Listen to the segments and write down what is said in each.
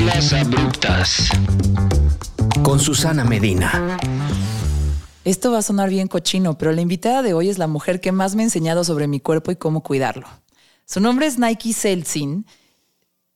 Mezclas abruptas. Con Susana Medina. Esto va a sonar bien cochino, pero la invitada de hoy es la mujer que más me ha enseñado sobre mi cuerpo y cómo cuidarlo. Su nombre es Nike Selzin.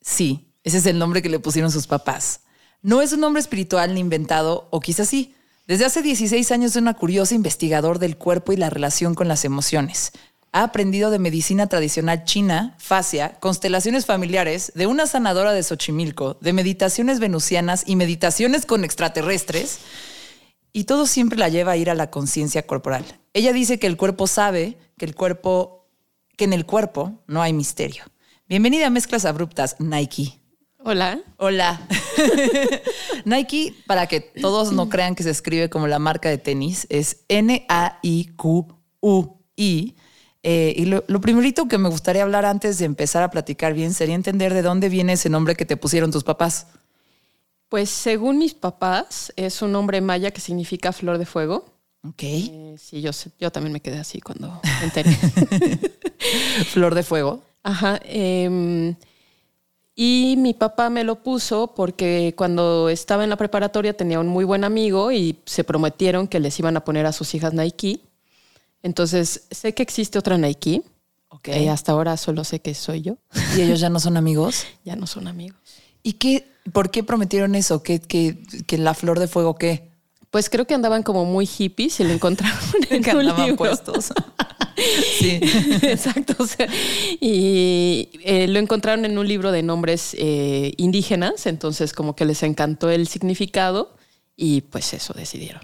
Sí, ese es el nombre que le pusieron sus papás. No es un nombre espiritual ni inventado, o quizás sí. Desde hace 16 años es una curiosa investigador del cuerpo y la relación con las emociones ha aprendido de medicina tradicional china, fascia, constelaciones familiares, de una sanadora de Xochimilco, de meditaciones venusianas y meditaciones con extraterrestres. Y todo siempre la lleva a ir a la conciencia corporal. Ella dice que el cuerpo sabe, que el cuerpo, que en el cuerpo no hay misterio. Bienvenida a Mezclas Abruptas, Nike. Hola. Hola. Nike, para que todos no crean que se escribe como la marca de tenis, es N-A-I-Q-U-I eh, y lo, primerito que me gustaría hablar antes de empezar a platicar bien sería entender de dónde viene ese nombre que te pusieron tus papás. Pues según mis papás, es un nombre maya que significa flor de fuego. Ok. Eh, sí, yo, yo también me quedé así cuando me enteré. flor de fuego. Ajá. Em, y mi papá me lo puso porque cuando estaba en la preparatoria tenía un muy buen amigo y se prometieron que les iban a poner a sus hijas Nike. Entonces, sé que existe otra Nike. Ok. Y hasta ahora solo sé que soy yo. ¿Y ellos ya no son amigos? ya no son amigos. ¿Y qué, por qué prometieron eso? ¿Que, que, que la flor de fuego qué? Pues creo que andaban como muy hippies y lo encontraron en un libro. puestos. sí, exacto. y eh, lo encontraron en un libro de nombres eh, indígenas, entonces como que les encantó el significado y pues eso decidieron.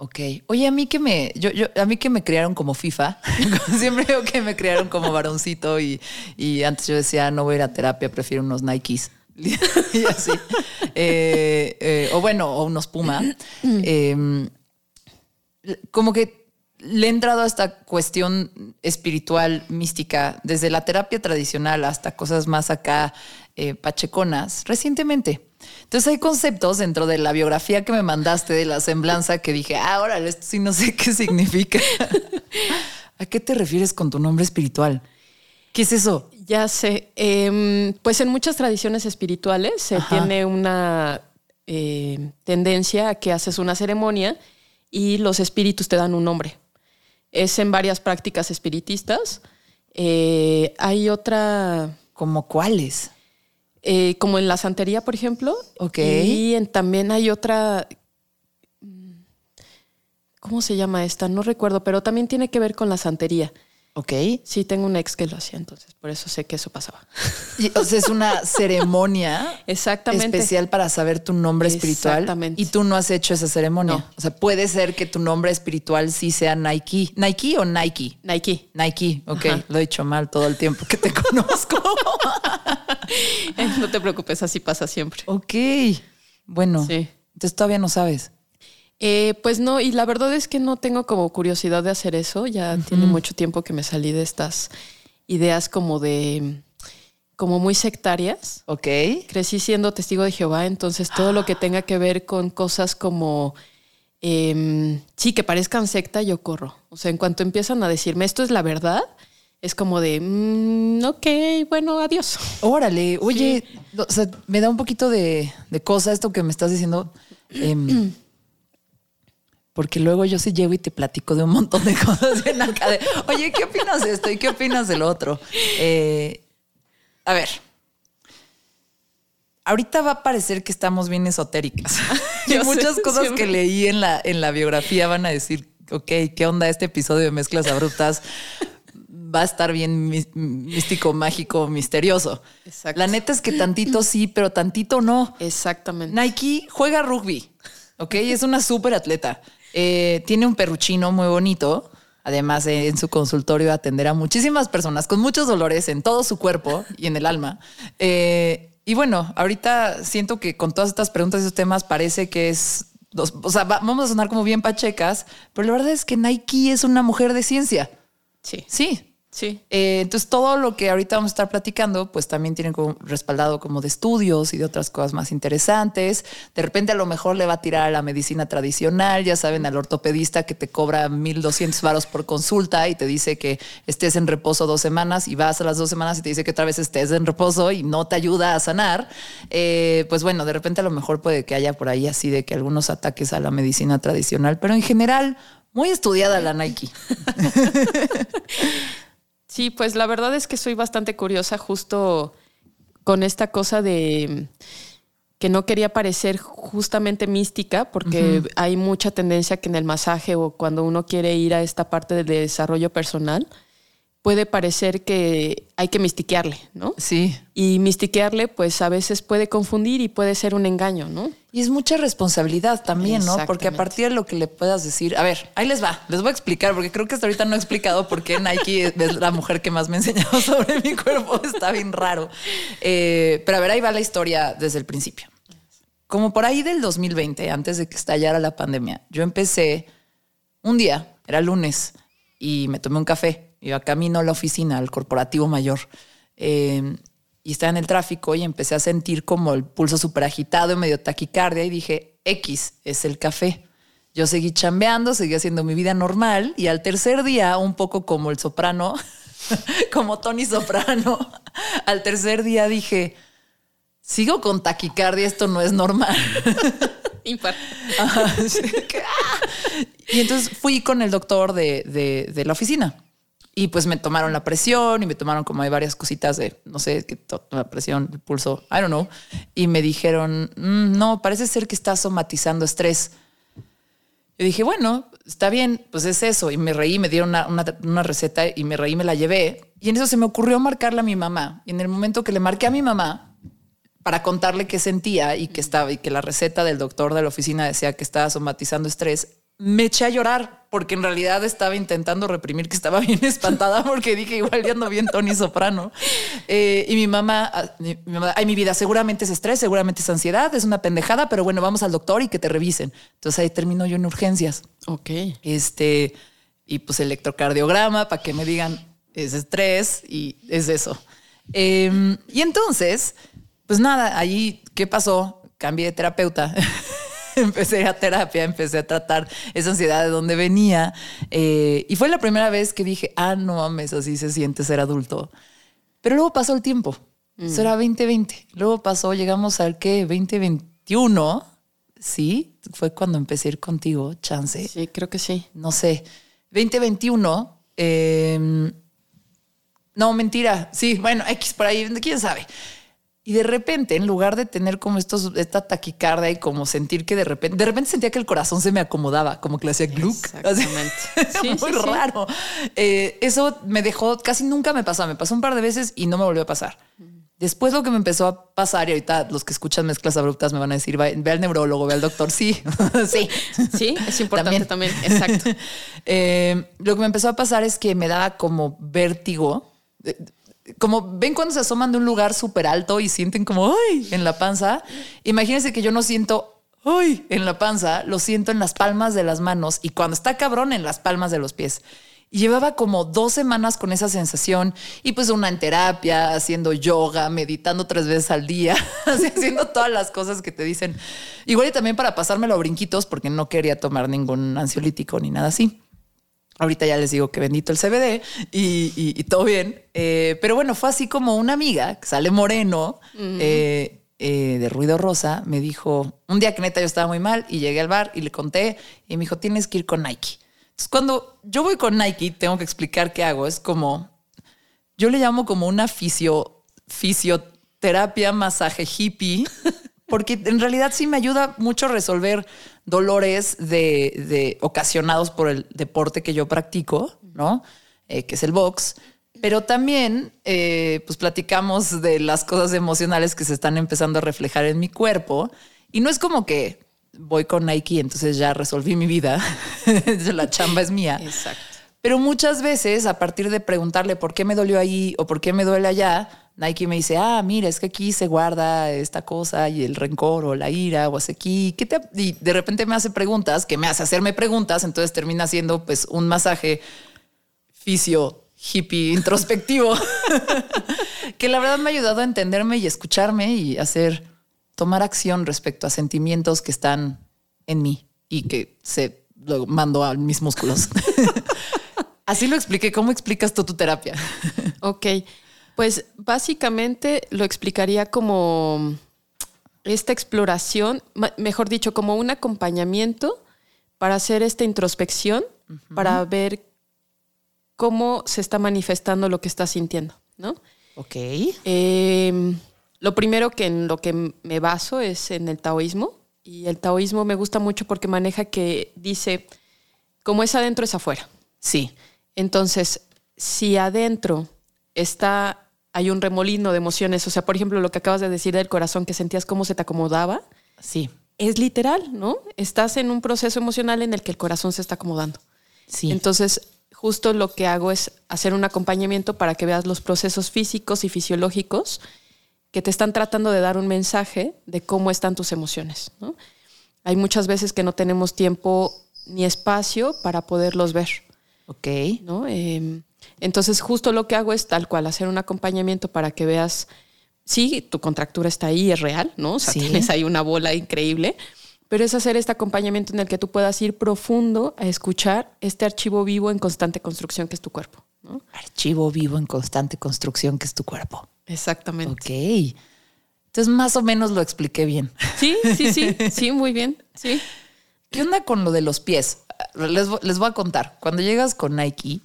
Ok. Oye, a mí que me, yo, yo, a mí que me criaron como FIFA. Siempre digo que me criaron como varoncito y, y, antes yo decía, no voy a ir a terapia, prefiero unos Nikes. y así. Eh, eh, o bueno, o unos Puma. Eh, como que le he entrado a esta cuestión espiritual, mística, desde la terapia tradicional hasta cosas más acá eh, pacheconas, recientemente. Entonces hay conceptos dentro de la biografía que me mandaste de la semblanza que dije, ah, órale, esto sí no sé qué significa. ¿A qué te refieres con tu nombre espiritual? ¿Qué es eso? Ya sé. Em, pues en muchas tradiciones espirituales se tiene una eh, tendencia a que haces una ceremonia y los espíritus te dan un nombre. Es en varias prácticas espiritistas. Eh, hay otra. ¿Como cuáles? Eh, como en la santería, por ejemplo. Ok. Y también hay otra. ¿Cómo se llama esta? No recuerdo, pero también tiene que ver con la santería. Ok. Sí, tengo un ex que lo hacía, entonces por eso sé que eso pasaba. o sea, es una ceremonia Exactamente. especial para saber tu nombre espiritual. Exactamente. Y tú no has hecho esa ceremonia. No. O sea, puede ser que tu nombre espiritual sí sea Nike. ¿Nike o Nike? Nike. Nike, ok. Lo he dicho mal todo el tiempo que te conozco. no te preocupes, así pasa siempre. Ok. Bueno, Sí. entonces todavía no sabes. Eh, pues no, y la verdad es que no tengo como curiosidad de hacer eso. Ya tiene mucho tiempo que me salí de estas ideas como de como muy sectarias. Ok. Crecí siendo testigo de Jehová, entonces todo lo que tenga que ver con cosas como em, sí, que parezcan secta, yo corro. O sea, en cuanto empiezan a decirme esto es la verdad, es como de mm, ok, bueno, adiós. Órale, oye, o sea, me da un poquito de, de cosa esto que me estás diciendo. em, porque luego yo sí llego y te platico de un montón de cosas en acá de, oye, ¿qué opinas de esto y qué opinas del otro? Eh, a ver, ahorita va a parecer que estamos bien esotéricas. y sé, muchas cosas siempre. que leí en la, en la biografía van a decir, ok, ¿qué onda este episodio de Mezclas Abruptas? Va a estar bien mí- místico, mágico, misterioso. Exacto. La neta es que tantito sí, pero tantito no. Exactamente. Nike juega rugby, ¿ok? Es una súper atleta. Eh, tiene un perruchino muy bonito. Además, eh, en su consultorio atenderá a muchísimas personas con muchos dolores en todo su cuerpo y en el alma. Eh, y bueno, ahorita siento que con todas estas preguntas y estos temas parece que es... dos- o sea, va- vamos a sonar como bien pachecas, pero la verdad es que Nike es una mujer de ciencia. Sí. Sí. Sí. Eh, entonces, todo lo que ahorita vamos a estar platicando, pues también tiene como respaldado como de estudios y de otras cosas más interesantes. De repente, a lo mejor le va a tirar a la medicina tradicional, ya saben, al ortopedista que te cobra 1200 varos por consulta y te dice que estés en reposo dos semanas y vas a las dos semanas y te dice que otra vez estés en reposo y no te ayuda a sanar. Eh, pues bueno, de repente, a lo mejor puede que haya por ahí así de que algunos ataques a la medicina tradicional, pero en general, muy estudiada la Nike. Sí, pues la verdad es que soy bastante curiosa justo con esta cosa de que no quería parecer justamente mística, porque hay mucha tendencia que en el masaje o cuando uno quiere ir a esta parte del desarrollo personal, puede parecer que hay que mistiquearle, ¿no? Sí. Y mistiquearle, pues a veces puede confundir y puede ser un engaño, ¿no? Y es mucha responsabilidad también, ¿no? Porque a partir de lo que le puedas decir, a ver, ahí les va, les voy a explicar, porque creo que hasta ahorita no he explicado por qué Nike es la mujer que más me ha enseñado sobre mi cuerpo, está bien raro. Eh, pero a ver, ahí va la historia desde el principio. Como por ahí del 2020, antes de que estallara la pandemia, yo empecé un día, era lunes, y me tomé un café. Iba camino a la oficina, al corporativo mayor. Eh, y estaba en el tráfico y empecé a sentir como el pulso súper agitado y medio taquicardia y dije, X es el café. Yo seguí chambeando, seguí haciendo mi vida normal y al tercer día, un poco como el soprano, como Tony Soprano, al tercer día dije, sigo con taquicardia, esto no es normal. Y entonces fui con el doctor de, de- de la oficina. Y pues me tomaron la presión y me tomaron como hay varias cositas de, no sé, que la presión, el pulso, I don't know. Y me dijeron, "Mm, no, parece ser que estás somatizando estrés. Yo dije, bueno, está bien, pues es eso. Y me reí, me dieron una, una- receta y me reí, me la llevé. Y en eso se me ocurrió marcarle a mi mamá. Y en el momento que le marqué a mi mamá para contarle qué sentía y que estaba y que la receta del doctor de la oficina decía que estaba somatizando estrés, me eché a llorar porque en realidad estaba intentando reprimir que estaba bien espantada porque dije igual ya ando bien Tony Soprano. Eh, y mi mamá, ah, mi, mi mamá, ay, mi vida, seguramente es estrés, seguramente es ansiedad, es una pendejada, pero bueno, vamos al doctor y que te revisen. Entonces ahí termino yo en urgencias. Ok. Este, y pues electrocardiograma para que me digan es estrés y es eso. Em, y entonces, pues nada, allí, ¿qué pasó? Cambié de terapeuta. empecé a terapia, empecé a tratar esa ansiedad de donde venía. eh, y fue la primera vez que dije, ah, no mames, así se siente ser adulto. Pero luego pasó el tiempo. Eso era 2020. Luego pasó, llegamos al que 2021. Sí, fue cuando empecé a ir contigo, chance Sí, creo que sí. no sé, 2021. eh, no, mentira. Sí, bueno, X por ahí, quién sabe. Y de repente, en lugar de tener como estos, esta taquicardia y como sentir que de repente, de repente sentía que el corazón se me acomodaba, como que le hacía. Así. Exactamente. Sí, muy sí, sí. raro. Eh, eso me dejó, casi nunca me pasó. Me pasó un par de veces y no me volvió a pasar. Después lo que me empezó a pasar, y ahorita los que escuchan mezclas abruptas me van a decir, "Va- ve al neurólogo, ve al doctor. Sí, sí. Sí, es importante también. Exacto. Eh, lo que me empezó a pasar es que me daba como vértigo. Como ven cuando se asoman de un lugar súper alto y sienten como ¡ay! en la panza. Imagínense que yo no siento ¡ay! en la panza, lo siento en las palmas de las manos y cuando está cabrón en las palmas de los pies. Llevaba como dos semanas con esa sensación y pues una en terapia, haciendo yoga, meditando tres veces al día, haciendo todas las cosas que te dicen. Igual y también para pasármelo a brinquitos porque no quería tomar ningún ansiolítico ni nada así. Ahorita ya les digo que bendito el CBD y, y- y todo bien. Eh, pero bueno, fue así como una amiga que sale moreno eh, eh, de ruido rosa. Me dijo un día que neta yo estaba muy mal y llegué al bar y le conté y me dijo tienes que ir con Nike. Entonces, cuando yo voy con Nike, tengo que explicar qué hago. Es como yo le llamo como una fisio, fisioterapia, masaje hippie, porque en realidad sí me ayuda mucho a resolver dolores de, de- ocasionados por el deporte que yo practico, ¿no? Eh, que es el box. Pero también, eh, pues platicamos de las cosas emocionales que se están empezando a reflejar en mi cuerpo. Y no es como que voy con Nike, entonces ya resolví mi vida. La chamba es mía. Exacto. Pero muchas veces, a partir de preguntarle por qué me dolió ahí o por qué me duele allá, Nike me dice, ah, mira, es que aquí se guarda esta cosa y el rencor o la ira o hace aquí. ¿Qué te... Y de repente me hace preguntas que me hace haciendo preguntas, entonces termina siendo pues un masaje fisio hippie introspectivo, que la verdad me ha ayudado a entenderme y escucharme y hacer, tomar acción respecto a sentimientos que están en mí y que se lo mando a mis músculos. Así lo expliqué. ¿Cómo explicas tu terapia? Ok, pues básicamente lo explicaría como esta exploración, mejor dicho, como un acompañamiento para hacer esta introspección, para ver cómo se está manifestando lo que estás sintiendo, ¿no? Ok. Em, lo primero que en lo que me baso es en el taoísmo. Y el taoísmo me gusta mucho porque maneja que dice, como es adentro, es afuera. Sí. Entonces, si adentro está, hay un remolino de emociones, o sea, por ejemplo, lo que acabas de decir del corazón, que sentías cómo se te acomodaba. Sí. Es literal, ¿no? Estás en un proceso emocional en el que el corazón se está acomodando. Sí. Entonces, justo lo que hago es hacer un acompañamiento para que veas los procesos físicos y fisiológicos que te están tratando de dar un mensaje de cómo están tus emociones. Hay muchas veces que no tenemos tiempo ni espacio para poderlos ver. Ok. ¿no? Em, entonces, justo lo que hago es tal cual, hacer un acompañamiento para que veas, sí, tu contractura está ahí, es real, ¿no? O sea, tienes ahí una bola increíble, pero es hacer este acompañamiento en el que tú puedas ir profundo a escuchar este archivo vivo en constante construcción que es tu cuerpo. Archivo vivo en constante construcción que es tu cuerpo. Exactamente. Ok. Entonces, más o menos lo expliqué bien. Sí, sí, sí, sí, muy bien. Sí. ¿Qué onda con lo de los pies? Les, les voy a contar. Cuando llegas con Nike,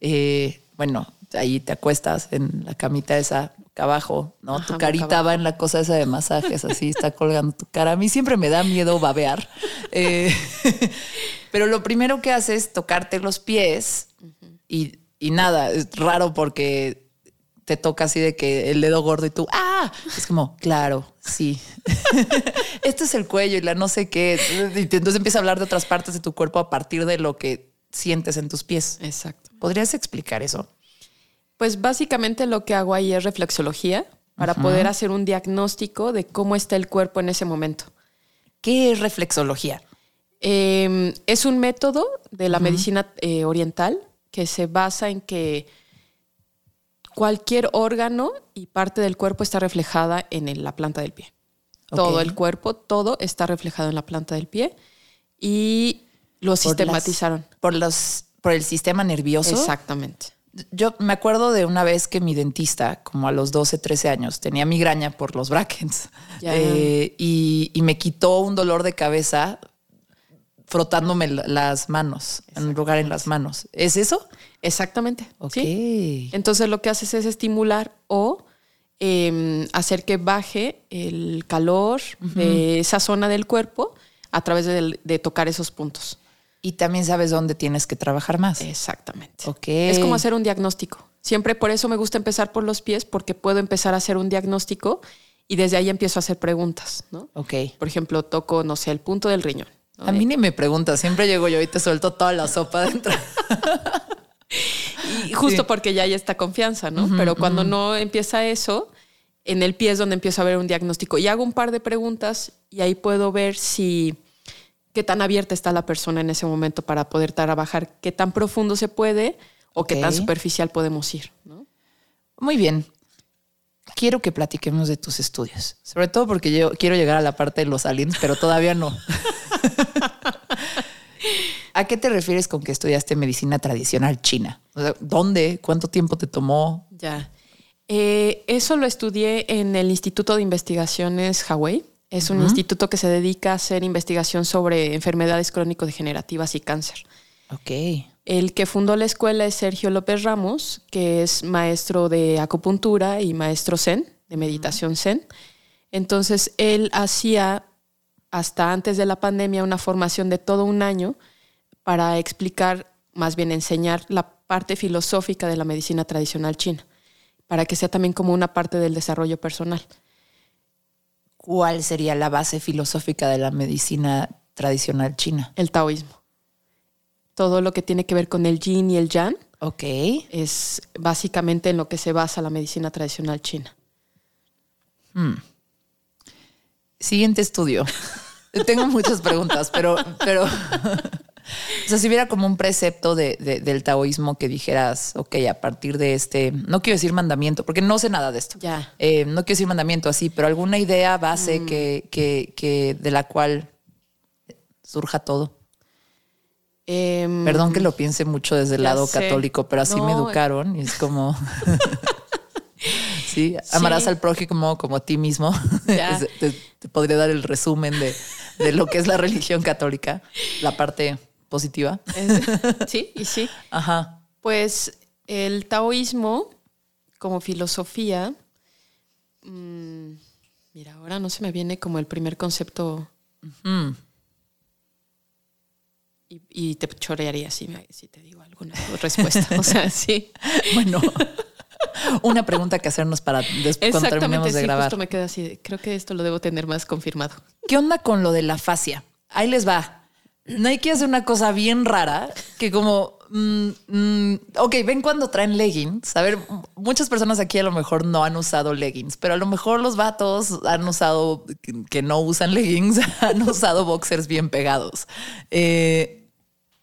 eh, bueno, ahí te acuestas en la camita esa acá abajo, ¿no? tu carita va en la cosa esa de masajes, así está colgando tu cara. A mí siempre me da miedo babear. Eh, pero lo primero que haces es tocarte los pies y, y nada, es raro porque te toca así de que el dedo gordo y tú, ah, es como, claro, sí. este es el cuello y la no sé qué. Y entonces empieza a hablar de otras partes de tu cuerpo a partir de lo que sientes en tus pies. Exacto. ¿Podrías explicar eso? Pues básicamente lo que hago ahí es reflexología para poder hacer un diagnóstico de cómo está el cuerpo en ese momento. ¿Qué es reflexología? Em, es un método de la medicina eh, oriental que se basa en que cualquier órgano y parte del cuerpo está reflejada en la planta del pie. Todo el cuerpo, todo está reflejado en la planta del pie y lo sistematizaron. Por, los, por el sistema nervioso. Exactamente. Yo me acuerdo de una vez que mi dentista, como a los 12, 13 años, tenía migraña por los brackets eh, y, y, me quitó un dolor de cabeza frotándome las manos, en un lugar en las manos. ¿Es eso? Exactamente. Ok. Entonces lo que haces es estimular o em, hacer que baje el calor de esa zona del cuerpo a través de, tocar esos puntos. Y también sabes dónde tienes que trabajar más. Exactamente. Ok. Es como hacer un diagnóstico. Siempre por eso me gusta empezar por los pies, porque puedo empezar a hacer un diagnóstico y desde ahí empiezo a hacer preguntas, ¿no? Ok. Por ejemplo, toco, no sé, el punto del riñón. A mí ni me preguntas, siempre llego yo y te suelto toda la sopa dentro. y justo porque ya hay esta confianza, ¿no? Pero cuando no empieza eso, en el pie es donde empiezo a ver un diagnóstico y hago un par de preguntas y ahí puedo ver si qué tan abierta está la persona en ese momento para poder trabajar, qué tan profundo se puede o qué tan superficial podemos ir, ¿no? Muy bien. Quiero que platiquemos de tus estudios, sobre todo porque yo quiero llegar a la parte de los aliens, pero todavía no. ¿A qué te refieres con que estudiaste medicina tradicional china? ¿Dónde? ¿Cuánto tiempo te tomó? Ya. Eh, eso lo estudié en el Instituto de Investigaciones Hawaii. Es un instituto que se dedica a hacer investigación sobre enfermedades crónico-degenerativas y cáncer. Ok. El que fundó la escuela es Sergio López Ramos, que es maestro de acupuntura y maestro zen, de meditación zen. Entonces, él hacía hasta antes de la pandemia una formación de todo un año para explicar, más bien enseñar la parte filosófica de la medicina tradicional china, para que sea también como una parte del desarrollo personal. ¿Cuál sería la base filosófica de la medicina tradicional china? El taoísmo. Todo lo que tiene que ver con el yin y el yang. Ok. Es básicamente en lo que se basa la medicina tradicional china. Hmm. Siguiente estudio. Tengo muchas preguntas, pero, pero O sea, si hubiera como un precepto de, de- del taoísmo que dijeras, ok, a partir de este, no quiero decir mandamiento, porque no sé nada de esto. Ya. Eh, no quiero decir mandamiento así, pero alguna idea Mm. base que, que, que de la cual surja todo. Em, Perdón que lo piense mucho desde el lado sé. católico, pero así me No. educaron y es como. sí, amarás Sí. al prójimo como a ti mismo. Te, te podría dar el resumen de, de lo que es la religión católica, la parte positiva. es- sí, y sí. Ajá. Pues el taoísmo, como filosofía, mm, mira, ahora no se me viene como el primer concepto Mm. y, y te chorearía si, me- si te digo alguna respuesta. O sea, sí. Bueno, una pregunta que hacernos para después cuando terminemos de sí, grabar. justo me queda así. Creo que esto lo debo tener más confirmado. ¿Qué onda con lo de la fascia? Ahí les va. Nike hace una cosa bien rara que como, mm, mm, ok, ven cuando traen leggings. A ver, muchas personas aquí a lo mejor no han usado leggings, pero a lo mejor los vatos han usado, que- que no usan leggings, han usado boxers bien pegados. Eh,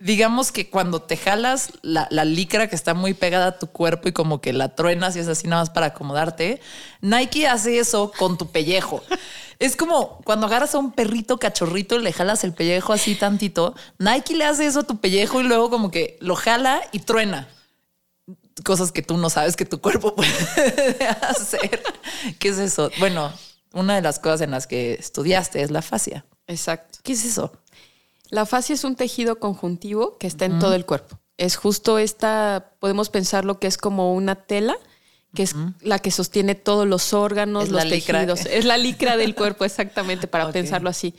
digamos que cuando te jalas la, la licra que está muy pegada a tu cuerpo y como que la truenas y es así nada más para acomodarte, Nike hace eso con tu pellejo. Es como cuando agarras a un perrito cachorrito y le jalas el pellejo así tantito, Nike le hace eso a tu pellejo y luego como que lo jala y truena. Cosas que tú no sabes que tu cuerpo puede hacer. ¿Qué es eso? Bueno, una de las cosas en las que estudiaste es la fascia. Exacto. ¿Qué es eso? La fascia es un tejido conjuntivo que está en todo el cuerpo. Es justo esta, podemos pensarlo que es como una tela, que es la que sostiene todos los órganos, Es los la licra. tejidos. Es la licra del cuerpo, exactamente, para pensarlo así.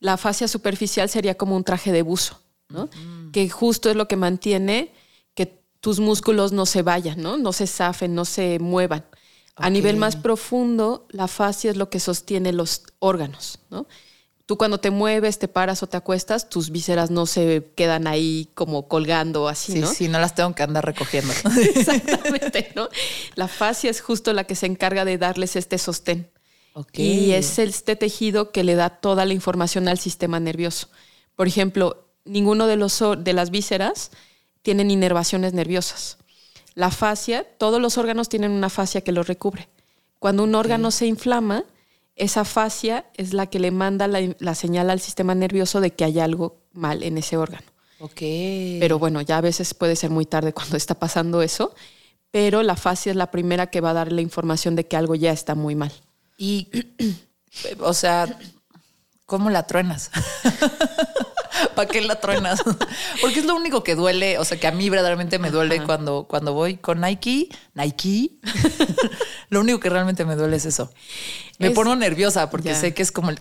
La fascia superficial sería como un traje de buzo, ¿no? Que justo es lo que mantiene que tus músculos no se vayan, ¿no? No se zafen, no se muevan. A nivel más profundo, la fascia es lo que sostiene los órganos, ¿no? Tú cuando te mueves, te paras o te acuestas, tus vísceras no se quedan ahí como colgando así, Sí, ¿no? sí, no las tengo que andar recogiendo. Exactamente, ¿no? La fascia es justo la que se encarga de darles este sostén. Y es este tejido que le da toda la información al sistema nervioso. Por ejemplo, ninguno de, los, de las vísceras tienen inervaciones nerviosas. La fascia, todos los órganos tienen una fascia que los recubre. Cuando un órgano se inflama, esa fascia es la que le manda la, la señal al sistema nervioso de que hay algo mal en ese órgano. Ok. Pero bueno, ya a veces puede ser muy tarde cuando está pasando eso, pero la fascia es la primera que va a dar la información de que algo ya está muy mal. Y, o sea, ¿cómo la truenas? ¿Para qué la truenas? Porque es lo único que duele, o sea, que a mí verdaderamente me duele Ajá. cuando, cuando voy con Nike. Nike. lo único que realmente me duele es eso. Me Es- pongo nerviosa porque sé que es como el...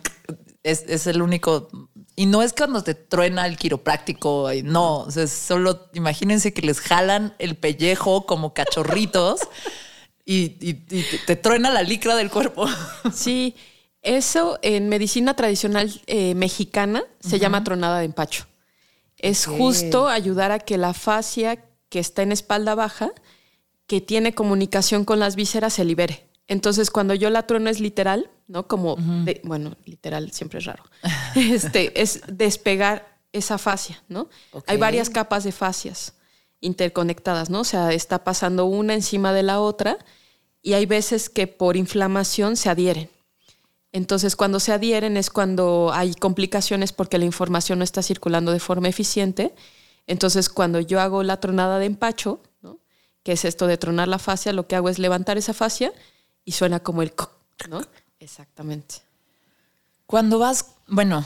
Es, es el único... Y no es cuando te truena el quiropráctico, no, o sea, solo imagínense que les jalan el pellejo como cachorritos y, y- y te, te truena la licra del cuerpo. Sí, eso en medicina tradicional eh, mexicana se llama tronada de empacho. Es justo ayudar a que la fascia que está en espalda baja, que tiene comunicación con las vísceras, se libere. Entonces, cuando yo la trueno es literal, ¿no? Como, de- bueno, literal siempre es raro. este, es despegar esa fascia, ¿no? Hay varias capas de fascias interconectadas, ¿no? O sea, está pasando una encima de la otra y hay veces que por inflamación se adhieren. Entonces, cuando se adhieren es cuando hay complicaciones porque la información no está circulando de forma eficiente. Entonces, cuando yo hago la tronada de empacho, ¿no? que es esto de tronar la fascia, lo que hago es levantar esa fascia y suena como el... ¿no? Exactamente. Cuando vas, bueno,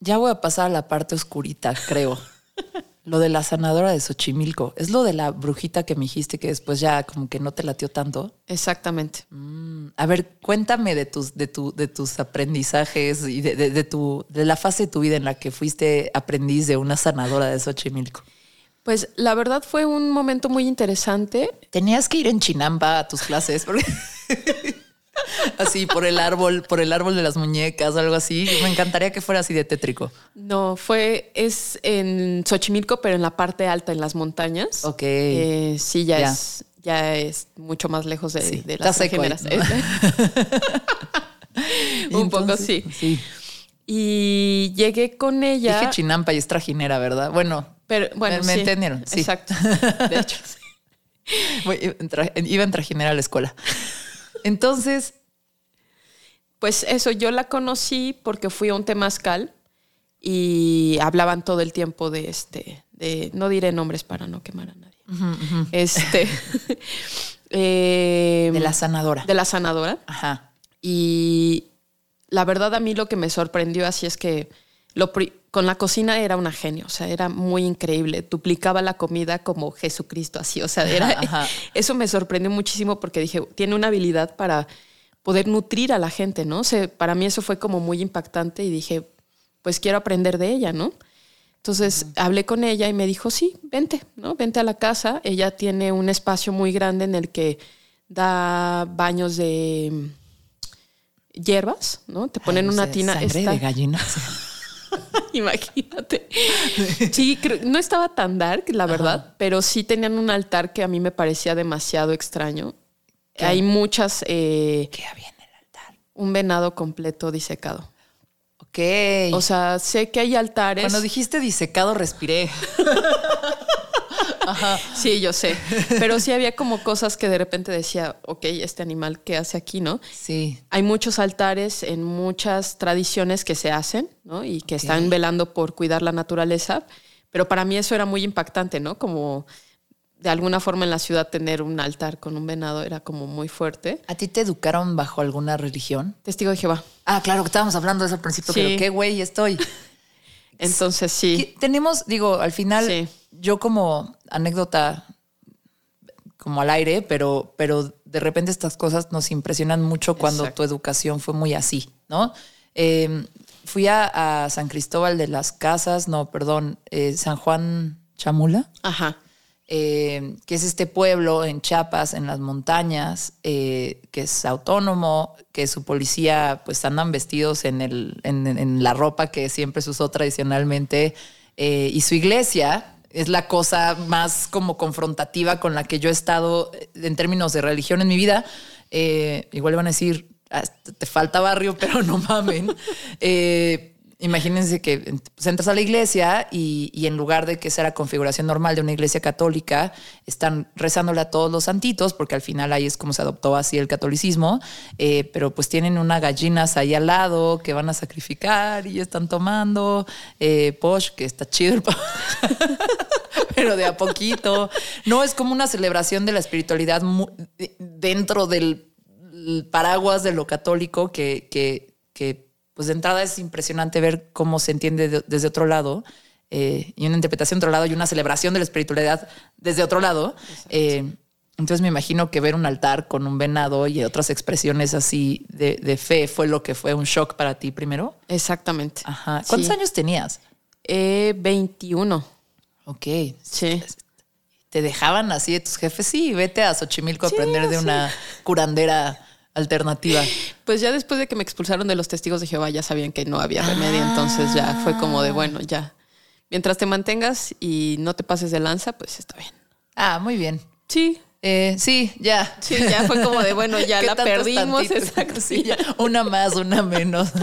ya voy a pasar a la parte oscurita, creo. lo de la sanadora de Xochimilco. Es lo de la brujita que me dijiste que después ya como que no te latió tanto. Exactamente. Mm, A ver, cuéntame de tus, de tu, de tus aprendizajes y de, de- de tu, de la fase de tu vida en la que fuiste aprendiz de una sanadora de Xochimilco. Pues la verdad fue un momento muy interesante. Tenías que ir en Chinampa a tus clases, porque así por el árbol, por el árbol de las muñecas o algo así. Me encantaría que fuera así de tétrico. No, fue, es en Xochimilco, pero en la parte alta, en las montañas. Ok. Eh, sí, ya, Ya. es ya es mucho más lejos de, Sí, de las gemelas. ¿no? Un poco sí. Sí. Y llegué con ella. Dije Chinampa y es trajinera, ¿verdad? Bueno, pero bueno, me, sí, entendieron. Sí. Exacto. De hecho, sí. Iba en trajinera a la escuela. Entonces. Pues eso, yo la conocí porque fui a un temazcal y hablaban todo el tiempo de este, de, no diré nombres para no quemar a nadie. Este. eh, de la sanadora. De la sanadora. Ajá. Y la verdad a mí lo que me sorprendió así es que lo, con la cocina era una genio, o sea, era muy increíble, duplicaba la comida como Jesucristo, así, o sea, era, eso me sorprendió muchísimo porque dije, tiene una habilidad para poder nutrir a la gente, ¿no? O sea, para mí eso fue como muy impactante y dije, pues quiero aprender de ella, ¿no? Entonces hablé con ella y me dijo, sí, vente, ¿no? Vente a la casa. Ella tiene un espacio muy grande en el que da baños de hierbas, ¿no? Te ponen una tina. Sangre de gallina. Imagínate. Sí, no estaba tan dark, la verdad, pero sí tenían un altar que a mí me parecía demasiado extraño. Hay muchas. Eh, ¿Qué había en el altar? Un venado completo disecado. Ok. O sea, sé que hay altares. Cuando dijiste disecado, respiré. Sí, yo sé. Pero sí había como cosas que de repente decía, ok, este animal, ¿qué hace aquí, no? Sí. Hay muchos altares en muchas tradiciones que se hacen, ¿no? Y que están velando por cuidar la naturaleza. Pero para mí eso era muy impactante, ¿no? Como de alguna forma en la ciudad tener un altar con un venado era como muy fuerte. ¿A ti te educaron bajo alguna religión? Testigo de Jehová. Ah, claro, que estábamos hablando de eso al principio, pero qué güey estoy. Entonces sí. Tenemos, digo, al final, yo como anécdota, como al aire, pero, pero de repente estas cosas nos impresionan mucho cuando tu educación fue muy así, ¿no? Em, fui a, San Cristóbal de las Casas, no, perdón, eh, San Juan Chamula. Ajá. Eh, que es este pueblo en Chiapas, en las montañas, eh, que es autónomo, que su policía pues andan vestidos en, el, en, la ropa que siempre se usó tradicionalmente, eh, y su iglesia es la cosa más como confrontativa con la que yo he estado en términos de religión en mi vida. igual le van a decir, ah, te falta barrio, pero no mamen imagínense que pues, entras a la iglesia y, en lugar de que sea la configuración normal de una iglesia católica, están rezándole a todos los santitos, porque al final ahí es como se adoptó así el catolicismo, eh, pero pues tienen una gallinas ahí al lado que van a sacrificar y están tomando eh, posh, que está chido pero de a poquito. No es como una celebración de la espiritualidad dentro del paraguas de lo católico que, que, que pues de entrada es impresionante ver cómo se entiende desde otro lado eh, y una interpretación de otro lado y una celebración de la espiritualidad desde otro lado. Eh, entonces me imagino que ver un altar con un venado y otras expresiones así de, fe fue lo que fue un shock para ti primero. Exactamente. Ajá. ¿Cuántos años tenías? Eh, 21. Ok. Sí. ¿Te dejaban así de tus jefes? Sí, vete a Xochimilco a aprender de una curandera alternativa. Pues ya después de que me expulsaron de los testigos de Jehová ya sabían que no había remedio, entonces ya fue como de, bueno, ya. Mientras te mantengas y no te pases de lanza, pues está bien. Ah, muy bien. Sí. Eh, sí, ya. Sí, ya fue como de, bueno, ya la perdimos. Exacto. Sí, ya. Una más, una menos.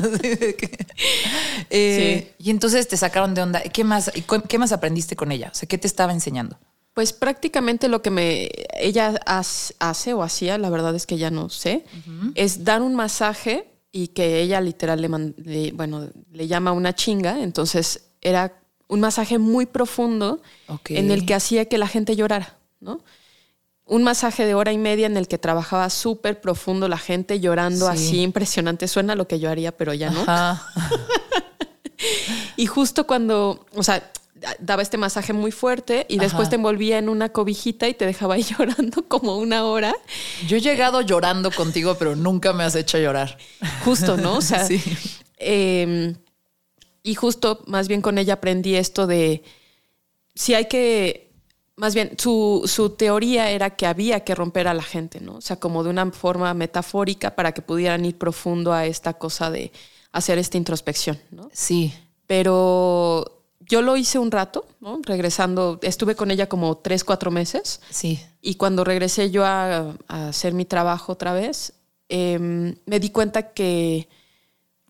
Eh, y entonces te sacaron de onda. ¿Qué más, ¿Qué más aprendiste con ella? O sea, ¿qué te estaba enseñando? Pues prácticamente lo que me ella hace o hacía, la verdad es que ya no sé, es dar un masaje y que ella literal le, bueno, le llama una chinga, entonces era un masaje muy profundo en el que hacía que la gente llorara, ¿no? Un masaje de hora y media en el que trabajaba súper profundo la gente llorando así impresionante. Suena lo que yo haría, pero ya no. y justo cuando, o sea, daba este masaje muy fuerte y después te envolvía en una cobijita y te dejaba ahí llorando como una hora. Yo he llegado llorando contigo, pero nunca me has hecho llorar. Justo, ¿no? O sea, sí. Em, y justo más bien con ella aprendí esto de si hay que, más bien, su, su teoría era que había que romper a la gente, ¿no? O sea, como de una forma metafórica para que pudieran ir profundo a esta cosa de hacer esta introspección, ¿no? Sí. Pero yo lo hice un rato, ¿no? Regresando, estuve con ella como tres, cuatro meses. Sí. Y cuando regresé yo a, hacer mi trabajo otra vez, em, me di cuenta que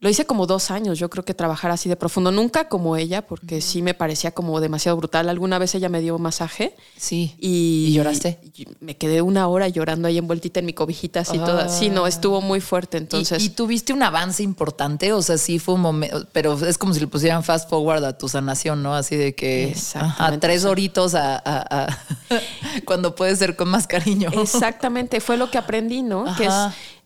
lo hice como dos años, yo creo que trabajar así de profundo. Nunca como ella, porque sí me parecía como demasiado brutal. Alguna vez ella me dio masaje. Sí. Y, ¿Y lloraste? y me quedé una hora llorando ahí envueltita en mi cobijita así toda. Sí, no, estuvo muy fuerte. Entonces, ¿Y, y tuviste un avance importante? O sea, sí fue un momento, pero es como si le pusieran fast forward a tu sanación, ¿no? Así de que a tres horitos a, a- a- cuando puede ser con más cariño. Exactamente, fue lo que aprendí, ¿no? Que es.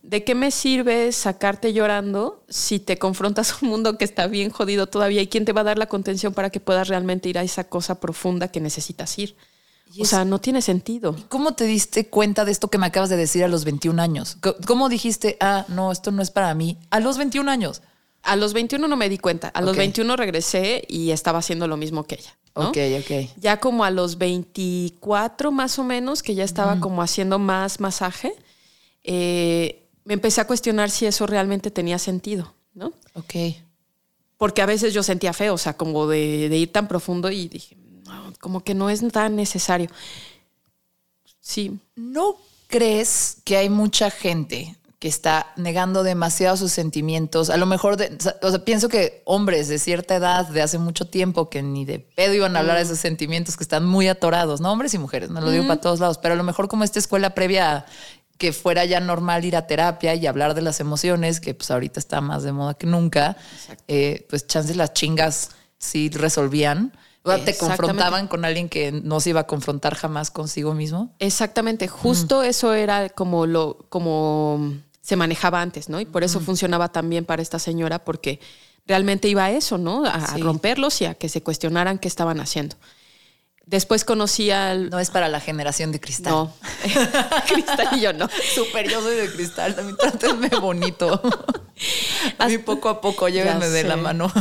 De qué me sirve sacarte llorando si te confrontas a un mundo que está bien jodido todavía y quién te va a dar la contención para que puedas realmente ir a esa cosa profunda que necesitas ir. Y O sea, no tiene sentido. ¿Cómo te diste cuenta de esto que me acabas de decir a los 21 años? ¿Cómo dijiste, ah, no, esto no es para mí? A los 21 años. A los 21 no me di cuenta. A los Ok. 21 regresé y estaba haciendo lo mismo que ella. ¿no? Ok, ok. Ya como a los 24 más o menos, que ya estaba como haciendo más masaje, eh, me empecé a cuestionar si eso realmente tenía sentido, ¿no? Ok. Porque a veces yo sentía feo, o sea, como de, de ir tan profundo y dije, no, como que no es tan necesario. Sí, ¿No crees que hay mucha gente que está negando demasiado sus sentimientos? A lo mejor, de- o sea, pienso que hombres de cierta edad, de hace mucho tiempo, que ni de pedo iban a hablar de esos sentimientos que están muy atorados, ¿no? Hombres y mujeres, no lo digo para todos lados, pero a lo mejor como esta escuela previa que fuera ya normal ir a terapia y hablar de las emociones, que pues ahorita está más de moda que nunca, eh, pues chances las chingas sí resolvían. Te confrontaban con alguien que no se iba a confrontar jamás consigo mismo. exactamente. Justo eso era como lo, como se manejaba antes, ¿no? Y por eso funcionaba tan bien para esta señora, porque realmente iba a eso, ¿no? A, romperlos y a que se cuestionaran qué estaban haciendo. Después conocí al. No es para la generación de cristal. No. Cristal y yo no. Súper, yo soy de cristal, también trátenme bonito. A mí poco a poco llévenme de la mano.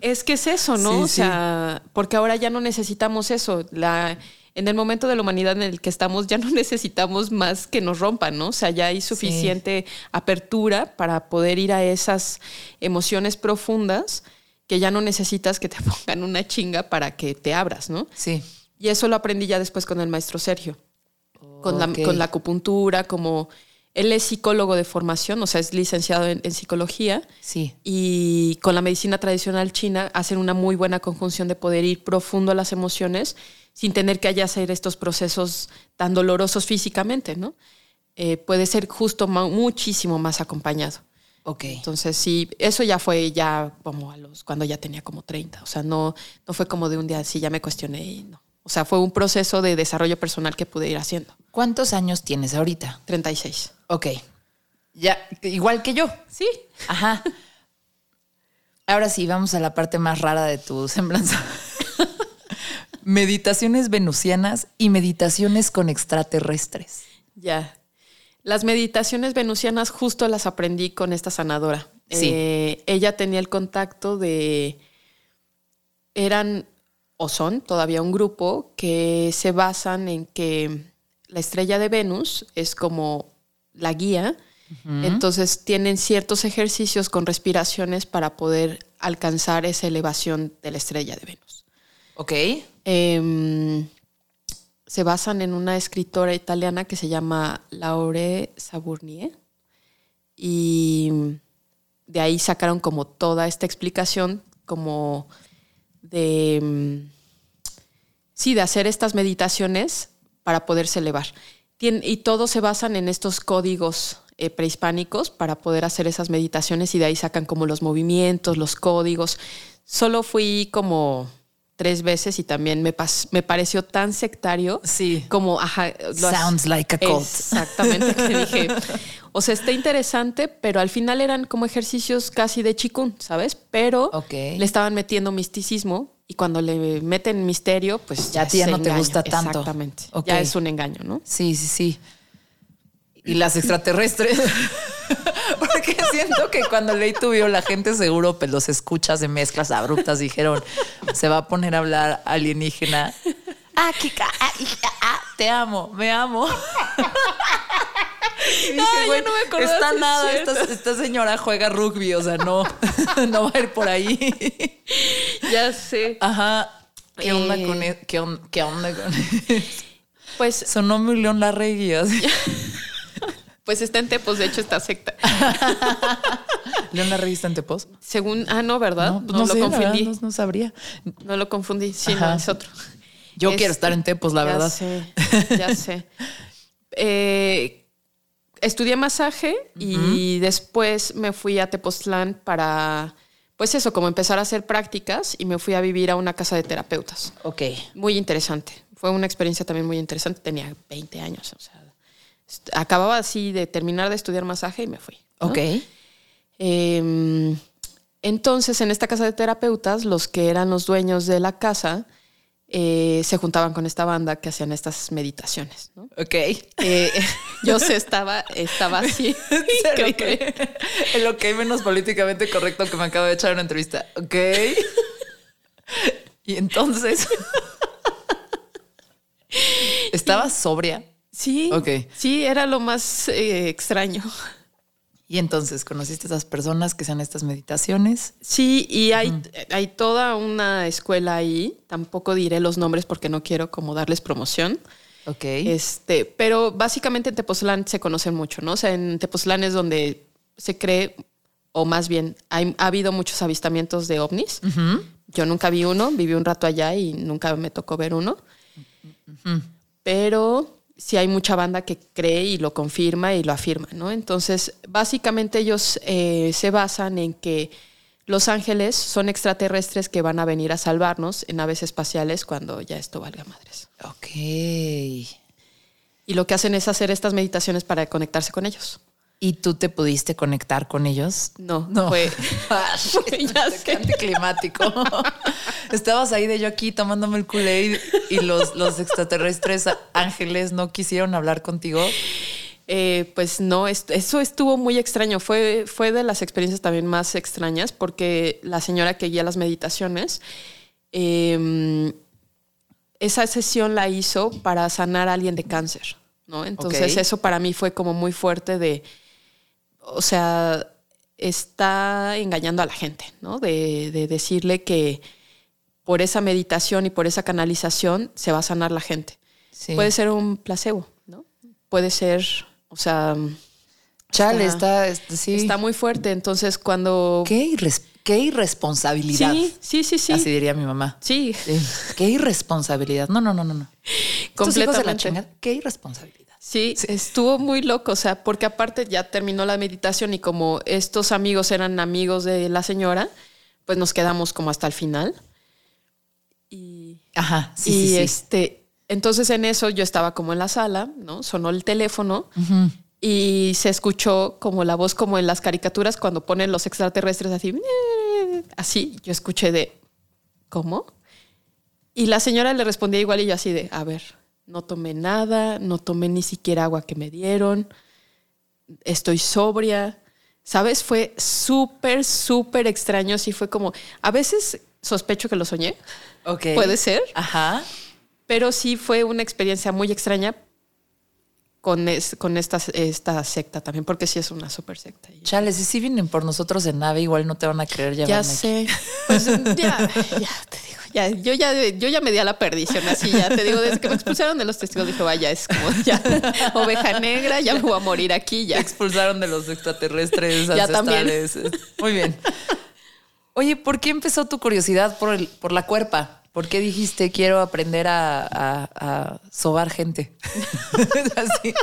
Es que es eso, ¿no? Sí, o sí. sea, porque ahora ya no necesitamos eso. La, en el momento de la humanidad en el que estamos, ya no necesitamos más que nos rompan, ¿no? O sea, ya hay suficiente apertura para poder ir a esas emociones profundas que ya no necesitas que te pongan una chinga para que te abras, ¿no? Sí. Y eso lo aprendí ya después con el maestro Sergio. Con, la, con la acupuntura, como él es psicólogo de formación, o sea, es licenciado en- en psicología Sí. y con la medicina tradicional china hacen una muy buena conjunción de poder ir profundo a las emociones sin tener que allá hacer estos procesos tan dolorosos físicamente, ¿no? Eh, puede ser justo muchísimo más acompañado. Ok. Entonces, sí, eso ya fue ya como a los, cuando ya tenía como 30. O sea, no, no fue como de un día así, ya me cuestioné y no. O sea, fue un proceso de desarrollo personal que pude ir haciendo. ¿Cuántos años tienes ahorita? 36. Ok. Ya, igual que yo. Sí. Ajá. Ahora sí, vamos a la parte más rara de tu semblanza. meditaciones venusianas y meditaciones con extraterrestres. Ya. Las meditaciones venusianas justo las aprendí con esta sanadora. Sí. Eh, ella tenía el contacto de... Eran o son todavía un grupo que se basan en que la estrella de Venus es como la guía. Entonces tienen ciertos ejercicios con respiraciones para poder alcanzar esa elevación de la estrella de Venus. Ok. Em, se basan en una escritora italiana que se llama Laure Saburnier y de ahí sacaron como toda esta explicación como de mm, sí de hacer estas meditaciones para poderse elevar Tien- y todos se basan en estos códigos eh, prehispánicos para poder hacer esas meditaciones y de ahí sacan como los movimientos los códigos solo fui como tres veces y también me, pas- me pareció tan sectario Sí. como ajá, lo Sounds like a cult. Exactamente, que dije. O sea, está interesante, pero al final eran como ejercicios casi de chikun, ¿sabes? Pero Ok. le estaban metiendo misticismo y cuando le meten misterio, pues Ya a ti ya se no te gusta tanto. Exactamente. Ya es un engaño, ¿no? Sí, sí, sí. Y las extraterrestres. Porque siento que cuando leí tu bio, la gente seguro, pues los escuchas de mezclas abruptas, dijeron, se va a poner a hablar alienígena. Ah, Kika, ah, hija, ah, te amo, me amo. Dije, Ay, yo no me acordaba, Está nada, esta, esta señora juega rugby, o sea, no, no va a ir por ahí. Ya sé. Ajá. ¿Qué onda Eh. con e- ¿Qué, on- qué onda con eso? Pues, Sonó muy León Larregui. así. pues está en Tepos, de hecho, esta secta. ¿Leo una revista en Tepos? Según, ah, no, ¿verdad? No, no, lo sé, confundí. verdad, no, no sabría. No lo confundí. Sí, Ajá. no, es otro. Yo Este, quiero estar en Tepos, la ya verdad. sé, ya sé. Eh, estudié masaje y después me fui a Tepoztlán para, pues eso, como empezar a hacer prácticas y me fui a vivir a una casa de terapeutas. Ok. Muy interesante. Fue una experiencia también muy interesante. Tenía 20 años, o sea, acababa así de terminar de estudiar masaje y me fui. ¿no? Ok. Eh, entonces, en esta casa de terapeutas, los que eran los dueños de la casa eh, se juntaban con esta banda que hacían estas meditaciones. ¿no? Ok. Eh, yo se estaba, estaba así. Creo que- El ok menos políticamente correcto que me acabo de echar en una entrevista. Ok. Y entonces. Estaba sobria. Sí, Ok. sí, era lo más eh, extraño. Y entonces conociste a esas personas que hacían estas meditaciones. Sí, y hay, hay toda una escuela ahí. Tampoco diré los nombres porque no quiero como darles promoción. Ok. Este, pero básicamente en Tepoztlán se conocen mucho, ¿no? O sea, en Tepoztlán es donde se cree, o más bien, hay- ha habido muchos avistamientos de ovnis. Yo nunca vi uno, viví un rato allá y nunca me tocó ver uno. Pero sí hay mucha banda que cree y lo confirma y lo afirma, ¿no? Entonces, básicamente ellos eh, se basan en que los ángeles son extraterrestres que van a venir a salvarnos en naves espaciales cuando ya esto valga madres. Ok. Y lo que hacen es hacer estas meditaciones para conectarse con ellos. ¿Y tú te pudiste conectar con ellos? No, No. fue. Ya sé. Anticlimático. Estabas ahí de yo aquí tomándome el Kool-Aid y los, los extraterrestres ángeles no quisieron hablar contigo. Eh, pues no, eso estuvo muy extraño. Fue, fue de las experiencias también más extrañas porque la señora que guía las meditaciones, eh, esa sesión la hizo para sanar a alguien de cáncer, ¿no? Entonces eso para mí fue como muy fuerte de, o sea, está engañando a la gente, ¿no? De, de decirle que por esa meditación y por esa canalización se va a sanar la gente. Sí. Puede ser un placebo, ¿no? Puede ser, o sea, Chale, está- sí. está muy fuerte. Entonces, cuando. Qué, irres- qué irresponsabilidad. Sí, sí, sí, sí. Así diría mi mamá. Sí, Sí. Qué irresponsabilidad. No, no, no, no, no. Estos hijos de la completamente. chingada. Qué irresponsabilidad. Sí, estuvo muy loco, o sea, porque aparte ya terminó la meditación y como estos amigos eran amigos de la señora, pues nos quedamos como hasta el final. Y, Ajá, sí, y sí, sí. este, entonces en eso yo estaba como en la sala, ¿no? Sonó el teléfono y se escuchó como la voz como en las caricaturas cuando ponen los extraterrestres así, así, yo escuché de, ¿cómo? Y la señora le respondía igual y yo así de, a ver, no tomé nada, no tomé ni siquiera agua que me dieron, estoy sobria. ¿Sabes? Fue súper, súper extraño. Sí, fue como, a veces sospecho que lo soñé, Ok. puede ser, Ajá. pero sí fue una experiencia muy extraña con, es- con esta, esta secta también, porque sí es una súper secta. Y- Chale, si sí vienen por nosotros en nave, igual no te van a creer Ya aquí. sé. Pues ya, ya te digo, ya, yo ya, yo ya me di a la perdición, así ya te digo, desde que me expulsaron de los testigos dije, vaya, es como ya oveja negra, ya me voy a morir aquí, ya. expulsaron de los extraterrestres Ya también. ancestrales. Muy bien. Oye, ¿por qué empezó tu curiosidad por, el, por la cuerpa? ¿Por qué dijiste quiero aprender a, a- a sobar gente? Así.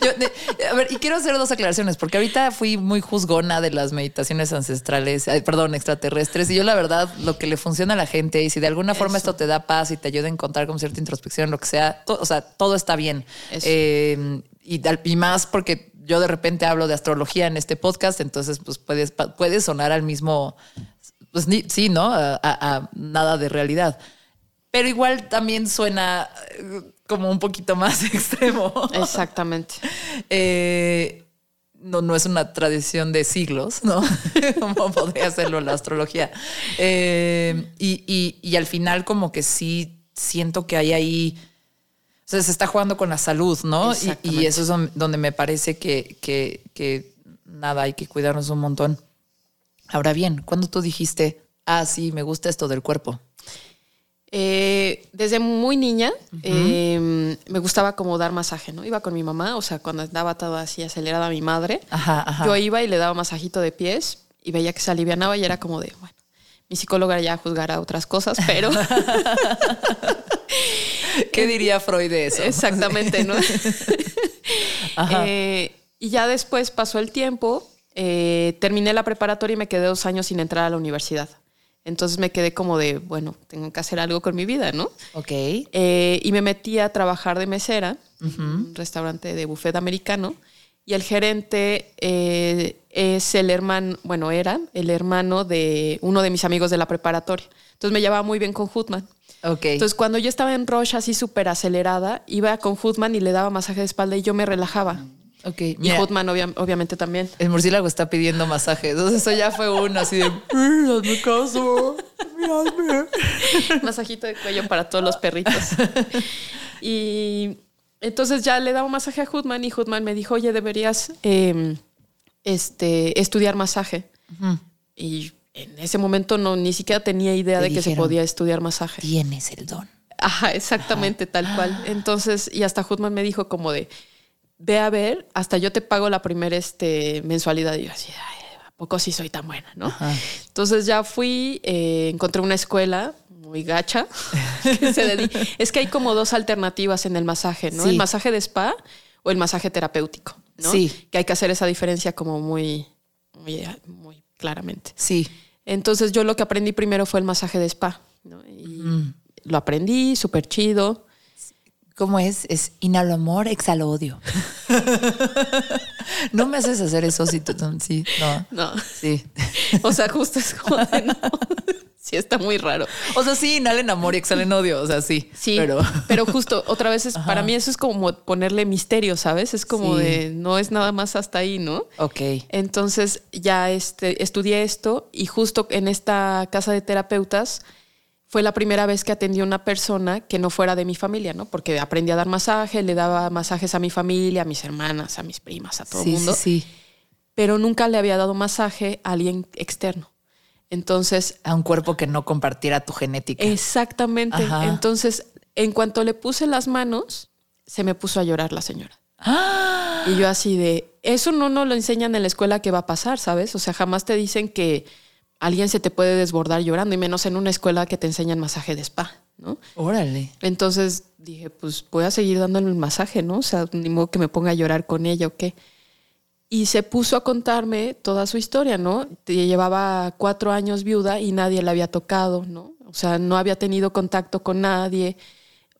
Yo, de- a ver, y quiero hacer dos aclaraciones, porque ahorita fui muy juzgona de las meditaciones ancestrales, ay, perdón, extraterrestres, y yo la verdad, lo que le funciona a la gente, y si de alguna forma esto te da paz y te ayuda a encontrar como cierta introspección, lo que sea, to- o sea, todo está bien. Eh, y, más porque yo de repente hablo de astrología en este podcast, entonces pues puedes, puede sonar al mismo, pues ni- sí, ¿no? A nada de realidad. Pero igual también suena eh, como un poquito más extremo. Exactamente. Eh, no, no es una tradición de siglos, ¿no? como podría hacerlo la astrología. Eh, y, y- y al final como que sí siento que hay ahí, o sea, se está jugando con la salud, ¿no? Y, y eso es don- donde me parece que, que, que nada, hay que cuidarnos un montón. Ahora bien, cuando tú dijiste, ah, sí, me gusta esto del cuerpo? Eh, desde muy niña eh, me gustaba como dar masaje, ¿no? Iba con mi mamá, o sea, cuando andaba todo así acelerada mi madre, Ajá, ajá. yo iba y le daba masajito de pies y veía que se alivianaba y era como de, bueno, mi psicóloga ya juzgará otras cosas, pero... ¿Qué diría Freud de eso? Exactamente, ¿no? Eh, y ya después pasó el tiempo, eh, terminé la preparatoria y me quedé dos años sin entrar a la universidad. Entonces me quedé como de, bueno, tengo que hacer algo con mi vida, ¿no? Ok. Eh, y me metí a trabajar de mesera en un restaurante de buffet americano. Y el gerente es el hermano, bueno, era el hermano de uno de mis amigos de la preparatoria. Entonces me llevaba muy bien con Hoodman. Ok. Entonces, cuando yo estaba en Roche así súper acelerada, iba con Hoodman y le daba masaje de espalda y yo me relajaba. Ok. Y Mira, Hoodman obvia- obviamente también. el murciélago está pidiendo masaje. Entonces eso ya fue uno así de... "Mm, Hazme caso. Mírame. Masajito de cuello para todos los perritos. y entonces ya le daba masaje a Hoodman y Hoodman me dijo, oye, deberías eh, este, estudiar masaje. Y en ese momento no ni siquiera tenía idea Te de que se podía estudiar masaje. Tienes el don. Ajá, exactamente, tal cual. Entonces, y hasta Hoodman me dijo como de, ve a ver, hasta yo te pago la primera este, mensualidad. Y yo así, "Ay, ¿a poco sí soy tan buena, no? Ajá. Entonces ya fui, eh, encontré una escuela muy gacha. que se dedi- es que hay como dos alternativas en el masaje, ¿no? Sí. El masaje de spa o el masaje terapéutico, ¿no? Sí. Que hay que hacer esa diferencia como muy, muy, muy claramente. Sí. Entonces yo lo que aprendí primero fue el masaje de spa, ¿no? Y lo aprendí, súper chido. ¿Cómo es? Es inhalo amor, exhalo odio. no me haces hacer eso si tú... Sí, no. No, Sí. o sea, justo es como de no. Sí, está muy raro. O sea, sí, inhalen amor y exhalen odio. O sea, sí. Sí, Pero... pero, justo otra vez es, para mí eso es como ponerle misterio, ¿sabes? Es como Sí. de no es nada más hasta ahí, ¿no? Ok. Entonces ya este, estudié esto y justo en esta casa de terapeutas fue la primera vez que atendí a una persona que no fuera de mi familia, ¿no? Porque aprendí a dar masaje, le daba masajes a mi familia, a mis hermanas, a mis primas, a todo el Sí, mundo, sí, sí. pero nunca le había dado masaje a alguien externo. Entonces A un cuerpo que no compartiera tu genética. Exactamente. Ajá. Entonces, en cuanto le puse las manos, se me puso a llorar la señora. ¡Ah! Y yo así de, eso no nos lo enseñan en la escuela que va a pasar, ¿sabes? O sea, jamás te dicen que alguien se te puede desbordar llorando, y menos en una escuela que te enseñan masaje de spa, ¿no? Órale. Entonces dije, pues voy a seguir dándole el masaje, ¿no? O sea, ni modo que me ponga a llorar con ella o qué. Y se puso a contarme toda su historia, ¿no? Llevaba cuatro años viuda y nadie la había tocado, ¿no? O sea, no había tenido contacto con nadie.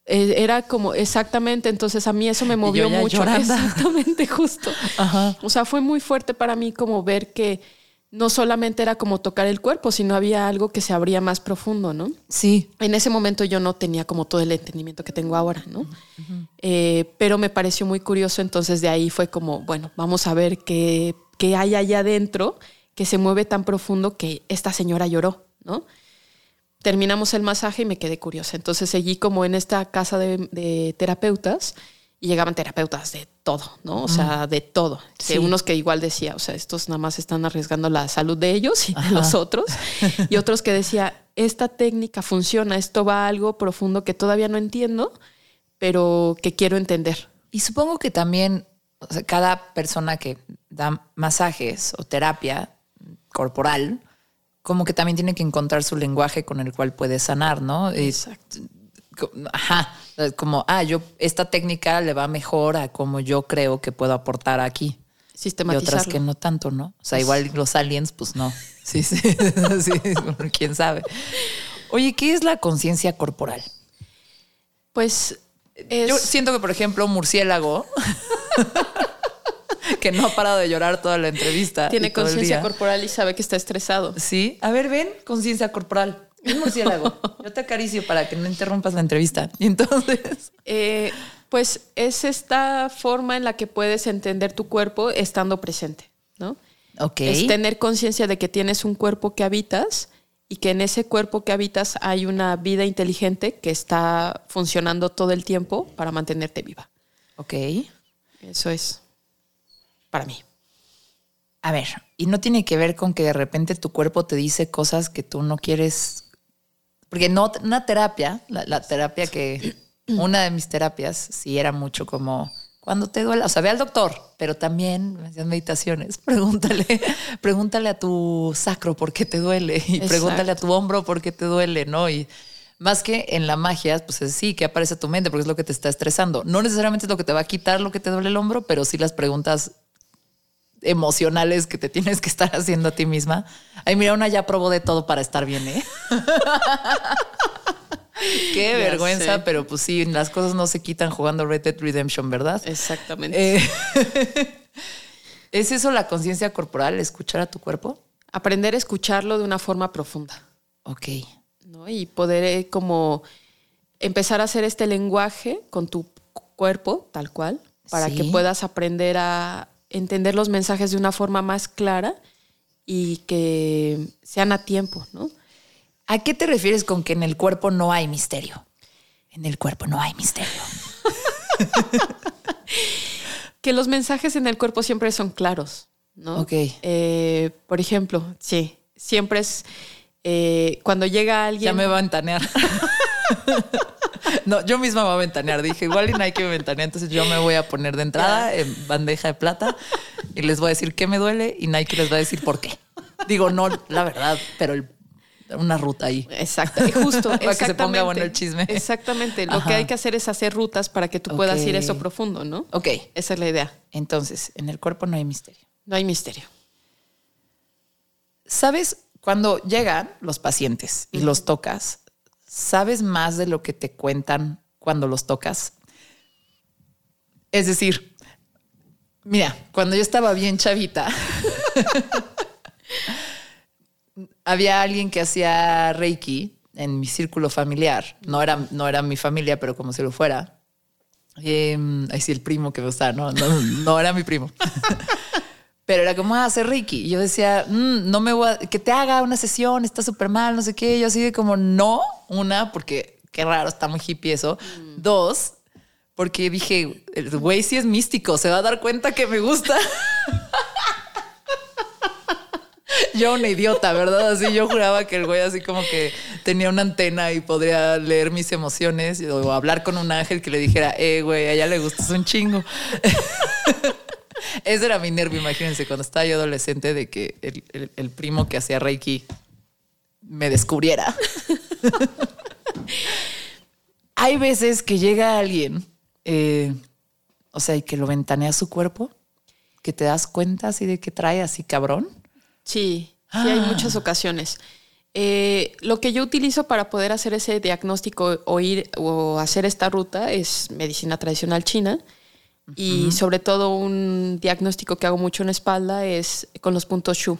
Eh, Era como exactamente, entonces a mí eso me movió mucho. llorando. Exactamente, justo. Ajá. O sea, fue muy fuerte para mí como ver que no solamente era como tocar el cuerpo, sino había algo que se abría más profundo, ¿no? Sí. En ese momento yo no tenía como todo el entendimiento que tengo ahora, ¿no? Eh, pero me pareció muy curioso, entonces de ahí fue como, bueno, vamos a ver qué, qué hay allá adentro que se mueve tan profundo que esta señora lloró, ¿no? Terminamos el masaje y me quedé curiosa. Entonces seguí como en esta casa de, de terapeutas y llegaban terapeutas de todo, ¿no? O sea, de todo. Sí. Que unos que igual decía, o sea, estos nada más están arriesgando la salud de ellos y de los otros. Y otros que decía, esta técnica funciona, esto va a algo profundo que todavía no entiendo, pero que quiero entender. Y supongo que también o sea, cada persona que da masajes o terapia corporal, como que también tiene que encontrar su lenguaje con el cual puede sanar, ¿no? Exacto. Ajá, como, ah, yo, esta técnica le va mejor a como yo creo que puedo aportar aquí. Y otras que no tanto, ¿no? O sea, igual los aliens, pues no. Sí, sí, sí, quién sabe. Oye, ¿qué es la conciencia corporal? Pues es... Yo siento que, por ejemplo, un murciélago que no ha parado de llorar toda la entrevista. tiene conciencia corporal y sabe que está estresado. Sí. A ver, ven, conciencia corporal. Un murciélago. Yo te acaricio para que no interrumpas la entrevista. Y entonces. Eh, pues es esta forma en la que puedes entender tu cuerpo estando presente, ¿no? Ok. Es tener conciencia de que tienes un cuerpo que habitas y que en ese cuerpo que habitas hay una vida inteligente que está funcionando todo el tiempo para mantenerte viva. Ok. Eso es para mí. A ver, y no tiene que ver con que de repente tu cuerpo te dice cosas que tú no quieres. Porque no, una terapia, la, la terapia que. Una de mis terapias, sí era mucho como. cuando te duela, o sea, ve al doctor, pero también en meditaciones, pregúntale, pregúntale a tu sacro por qué te duele y pregúntale a tu hombro por qué te duele, ¿no? Y más que en la magia, pues es sí, que aparece tu mente porque es lo que te está estresando. No necesariamente es lo que te va a quitar lo que te duele el hombro, pero sí las preguntas emocionales que te tienes que estar haciendo a ti misma. Ay, mira, una ya probó de todo para estar bien, ¿eh? Qué vergüenza, pero pues sí, las cosas no se quitan jugando Red Dead Redemption, ¿verdad? Exactamente. Eh, ¿Es eso la conciencia corporal, escuchar a tu cuerpo? Aprender a escucharlo de una forma profunda. Ok. ¿no? Y poder eh, como empezar a hacer este lenguaje con tu cuerpo, tal cual, para que puedas aprender a entender los mensajes de una forma más clara y que sean a tiempo, ¿no? ¿A qué te refieres con que en el cuerpo no hay misterio? En el cuerpo no hay misterio. que los mensajes en el cuerpo siempre son claros, ¿no? Ok. Eh, por ejemplo, sí, siempre es eh, cuando llega alguien. Ya me va a ventanear. no, yo misma me voy a ventanear. Dije, igual y no hay que ventanear, entonces yo me voy a poner de entrada en bandeja de plata y les voy a decir qué me duele y Nike les va a decir por qué. Digo, no, la verdad, pero el una ruta ahí. Exacto, justo. para que se ponga bueno el chisme. Exactamente. Lo que hay que hacer es hacer rutas para que tú puedas ir eso profundo, ¿no? Ok. Esa es la idea. Entonces, en el cuerpo no hay misterio. No hay misterio. ¿Sabes? Cuando llegan los pacientes y los tocas, ¿sabes más de lo que te cuentan cuando los tocas? Es decir, mira, cuando yo estaba bien chavita, había alguien que hacía Reiki en mi círculo familiar. No era, no era mi familia, pero como si lo fuera. Eh, ahí sí, el primo que me gustaba, no, no, era mi primo. pero era como ah, hacer Reiki. Y yo decía, mm, no me voy a, que te haga una sesión, está súper mal, no sé qué. yo así de como, no, una, porque qué raro, está muy hippie eso. Mm. Dos, porque dije, el güey sí es místico, se va a dar cuenta que me gusta. yo una idiota, ¿verdad? Así yo juraba que el güey así como que tenía una antena y podría leer mis emociones o hablar con un ángel que le dijera, eh, güey, a ella le gustas un chingo. Ese era mi nervio, imagínense, cuando estaba yo adolescente, de que el, primo que hacía Reiki me descubriera. Hay veces que llega alguien, eh, o sea, y que lo ventanea su cuerpo, que te das cuenta así de que trae así cabrón. Sí, sí hay muchas ocasiones. Eh, lo que yo utilizo para poder hacer ese diagnóstico o ir o hacer esta ruta es medicina tradicional china. Y sobre todo un diagnóstico que hago mucho en la espalda es con los puntos Shu.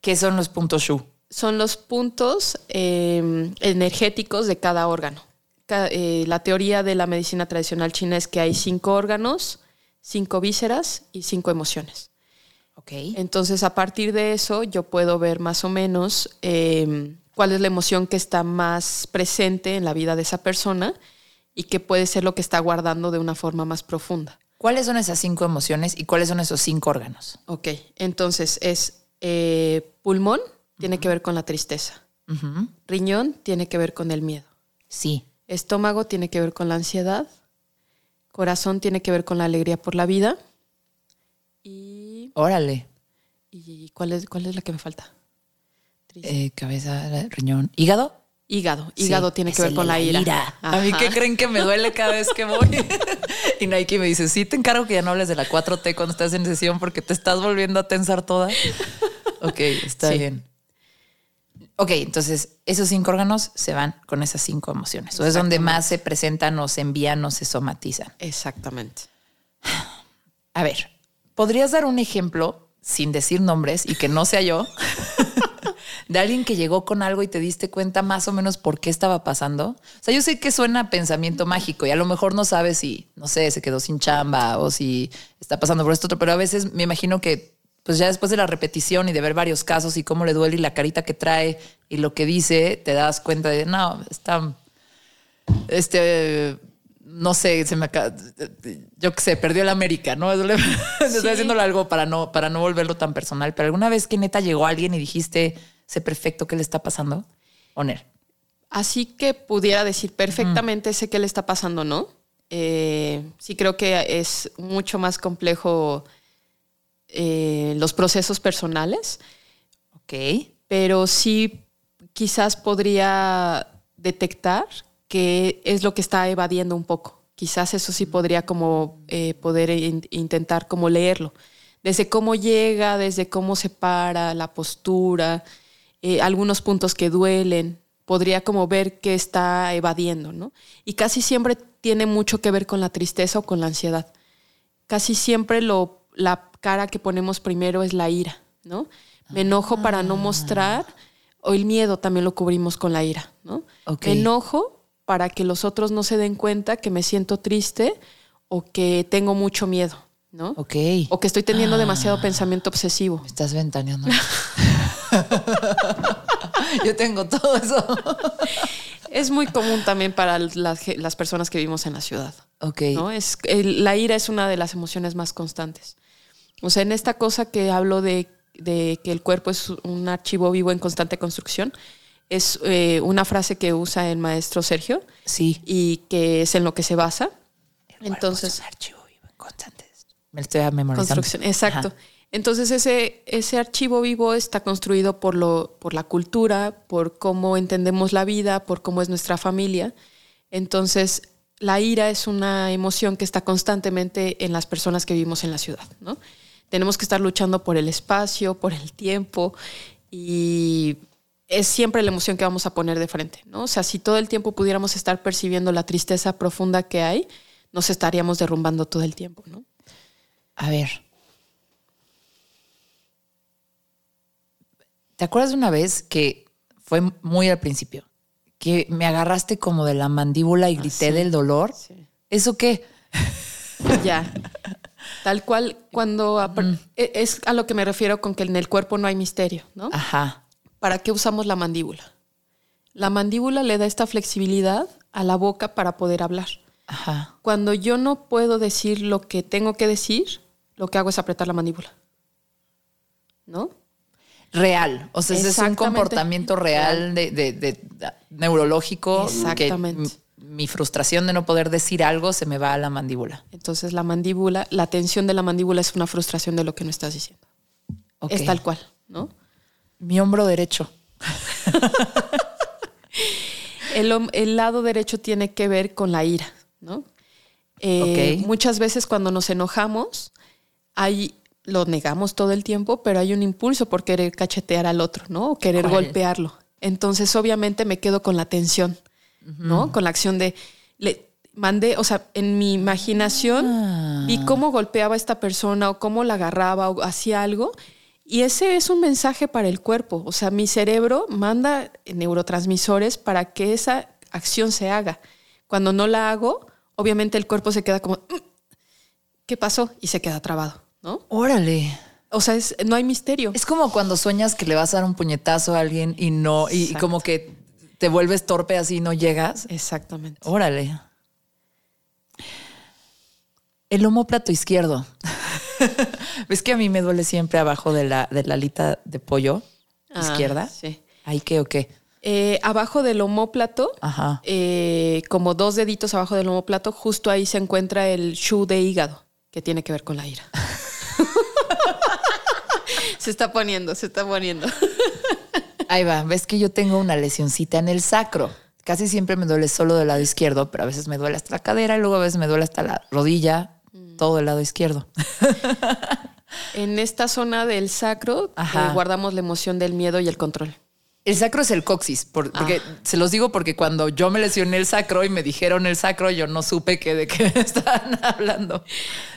¿Qué son los puntos Shu? Son los puntos em, energéticos de cada órgano. Eh, la teoría de la medicina tradicional china es que hay cinco órganos, cinco vísceras y cinco emociones. Entonces, a partir de eso, yo puedo ver más o menos em, cuál es la emoción que está más presente en la vida de esa persona y qué puede ser lo que está guardando de una forma más profunda. ¿Cuáles son esas cinco emociones y cuáles son esos cinco órganos? Ok, entonces es eh, pulmón, tiene que ver con la tristeza. Riñón tiene que ver con el miedo. Sí. Estómago tiene que ver con la ansiedad. Corazón tiene que ver con la alegría por la vida. Órale. ¿Y cuál es, cuál es la que me falta? Eh, cabeza, riñón. ¿Hígado? Hígado. Hígado tiene que ver con la ira. A mí que creen que me duele cada vez que voy. y Nike me dice, sí, te encargo que ya no hables de la 4T cuando estás en sesión porque te estás volviendo a tensar toda. ok, está bien. Ok, entonces esos cinco órganos se van con esas cinco emociones. O es donde más se presentan o se envían o se somatizan. Exactamente. A ver, ¿Podrías dar un ejemplo, sin decir nombres y que no sea yo, de alguien que llegó con algo y te diste cuenta más o menos por qué estaba pasando? O sea, yo sé que suena pensamiento mágico y a lo mejor no sabes si, no sé, se quedó sin chamba o si está pasando por esto otro, pero a veces me imagino que pues ya después de la repetición y de ver varios casos y cómo le duele y la carita que trae y lo que dice, te das cuenta de, no, está, este, no sé, se me acaba, yo qué sé, perdió el América, ¿no? Estoy haciéndolo algo para no, para no volverlo tan personal, pero alguna vez que neta llegó alguien y dijiste, sé perfecto qué le está pasando, Oner. Así que pudiera decir perfectamente sé qué le está pasando, ¿no? Eh, sí creo que es mucho más complejo eh, los procesos personales. Ok. Pero sí quizás podría detectar que es lo que está evadiendo un poco. Quizás eso sí podría como eh, poder intentar como leerlo. Desde cómo llega, desde cómo se para, la postura, algunos puntos que duelen, podría como ver que está evadiendo, ¿no? Y casi siempre tiene mucho que ver con la tristeza o con la ansiedad. Casi siempre lo, la cara que ponemos primero es la ira, ¿no? Me enojo para no mostrar, o el miedo también lo cubrimos con la ira, ¿no? Me enojo para que los otros no se den cuenta que me siento triste o que tengo mucho miedo, ¿no? Ok. O que estoy teniendo demasiado ah. pensamiento obsesivo. estás ventaneando. Yo tengo todo eso. Es muy común también para las, personas que vivimos en la ciudad. Ok. ¿no? Es, la ira es una de las emociones más constantes. O sea, en esta cosa que hablo de, que el cuerpo es un archivo vivo en constante construcción, es eh, una frase que usa el maestro Sergio. Sí. Y que es en lo que se basa. Entonces. Es un archivo vivo en constante. Me estoy memorizando. Construcción, exacto. Entonces ese, ese archivo vivo está construido por, lo, por la cultura, por cómo entendemos la vida, por cómo es nuestra familia. Entonces la ira es una emoción que está constantemente en las personas que vivimos en la ciudad. ¿no? Tenemos que estar luchando por el espacio, por el tiempo y es siempre la emoción que vamos a poner de frente. ¿no? O sea, si todo el tiempo pudiéramos estar percibiendo la tristeza profunda que hay, nos estaríamos derrumbando todo el tiempo. ¿no? A ver, ¿Te acuerdas de una vez que fue muy al principio? Que me agarraste como de la mandíbula y ah, grité del dolor. ¿Eso qué? Ya. Tal cual, cuando e, es a lo que me refiero con que en el cuerpo no hay misterio, ¿no? Ajá. ¿Para qué usamos la mandíbula? La mandíbula le da esta flexibilidad a la boca para poder hablar. Ajá. Cuando yo no puedo decir lo que tengo que decir, lo que hago es apretar la mandíbula. ¿No? Real. O sea, es un comportamiento real, De, neurológico. Exactamente. mi frustración de no poder decir algo se me va a la mandíbula. Entonces la mandíbula, la tensión de la mandíbula es una frustración de lo que no estás diciendo. Es tal cual, ¿no? Mi hombro derecho. el, lado derecho tiene que ver con la ira, ¿no? Eh, muchas veces cuando nos enojamos hay lo negamos todo el tiempo, pero hay un impulso por querer cachetear al otro, ¿no? O querer golpearlo. Entonces, obviamente, me quedo con la tensión, ¿no? Con la acción de. Le mandé, o sea, en mi imaginación vi ah. cómo golpeaba a esta persona o cómo la agarraba o hacía algo. Y ese es un mensaje para el cuerpo. O sea, mi cerebro manda neurotransmisores para que esa acción se haga. Cuando no la hago, obviamente el cuerpo se queda como, mm, ¿qué pasó? Y se queda trabado. Órale. O sea, no hay misterio. Es como cuando sueñas que le vas a dar un puñetazo a alguien y no, y, como que te vuelves torpe así y no llegas. Exactamente. Órale. El homóplato izquierdo. ¿Ves que a mí me duele siempre abajo de la, de la alita de pollo ah, izquierda? Sí. ¿Ahí qué o qué? Eh, abajo del homóplato, eh, como dos deditos abajo del homóplato, justo ahí se encuentra el shu de hígado, que tiene que ver con la ira. se está poniendo, se está poniendo. Ahí va, ves que yo tengo una lesioncita en el sacro. Casi siempre me duele solo del lado izquierdo, pero a veces me duele hasta la cadera y luego a veces me duele hasta la rodilla, mm. todo el lado izquierdo. En esta zona del sacro eh, guardamos la emoción del miedo y el control. El sacro es el coxis, porque ah. se los digo porque cuando yo me lesioné el sacro y me dijeron el sacro, yo no supe que de qué estaban hablando.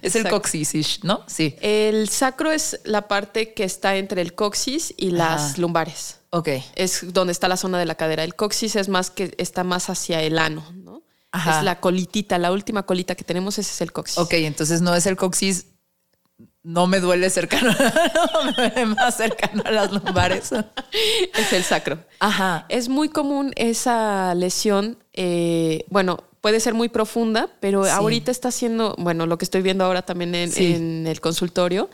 Es el coxis, ¿no? Sí. El sacro es la parte que está entre el coxis y las lumbares. Ok. Es donde está la zona de la cadera. El coxis es más que está más hacia el ano, ¿no? Es la colitita, la última colita que tenemos, ese es el coxis. Ok, entonces no es el coxis no me duele cercano, no me duele más cercano a las lumbares. es el sacro. Ajá. Es muy común esa lesión, eh, bueno, puede ser muy profunda, pero ahorita está haciendo, bueno, lo que estoy viendo ahora también en, el consultorio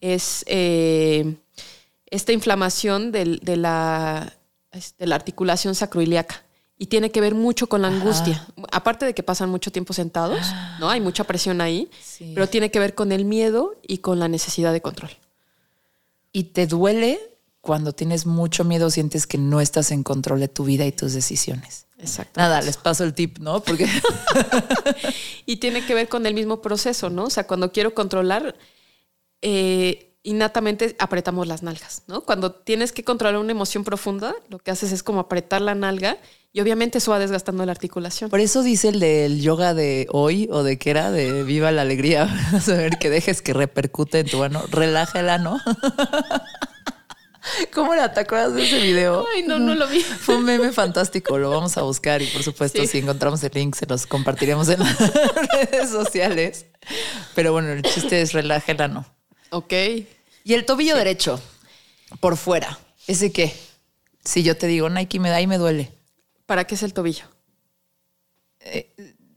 es eh, esta inflamación de, la, de la articulación sacroiliaca. Y tiene que ver mucho con la angustia. Aparte de que pasan mucho tiempo sentados, ¿no? Hay mucha presión ahí, Sí. pero tiene que ver con el miedo y con la necesidad de control. Y te duele cuando tienes mucho miedo, sientes que no estás en control de tu vida y tus decisiones. Exacto. Nada, les paso el tip, ¿no? Porque Y tiene que ver con el mismo proceso, ¿no? O sea, cuando quiero controlar, eh, innatamente apretamos las nalgas, ¿no? Cuando tienes que controlar una emoción profunda, lo que haces es como apretar la nalga y obviamente eso va desgastando la articulación. por eso dice el del yoga de hoy o de que era de viva la alegría. Ver que dejes que repercute en tu mano. Relájala, ¿no? ¿Cómo era? ¿Te acuerdas de ese video? Ay, no, no lo vi. Fue un meme fantástico, lo vamos a buscar y por supuesto Sí. si encontramos el link se los compartiremos en las redes sociales. Pero bueno, el chiste es relájela, ¿no? Ok. Y el tobillo derecho, por fuera, ¿ese qué? Si yo te digo, Nike me da y me duele. ¿Para qué es el tobillo?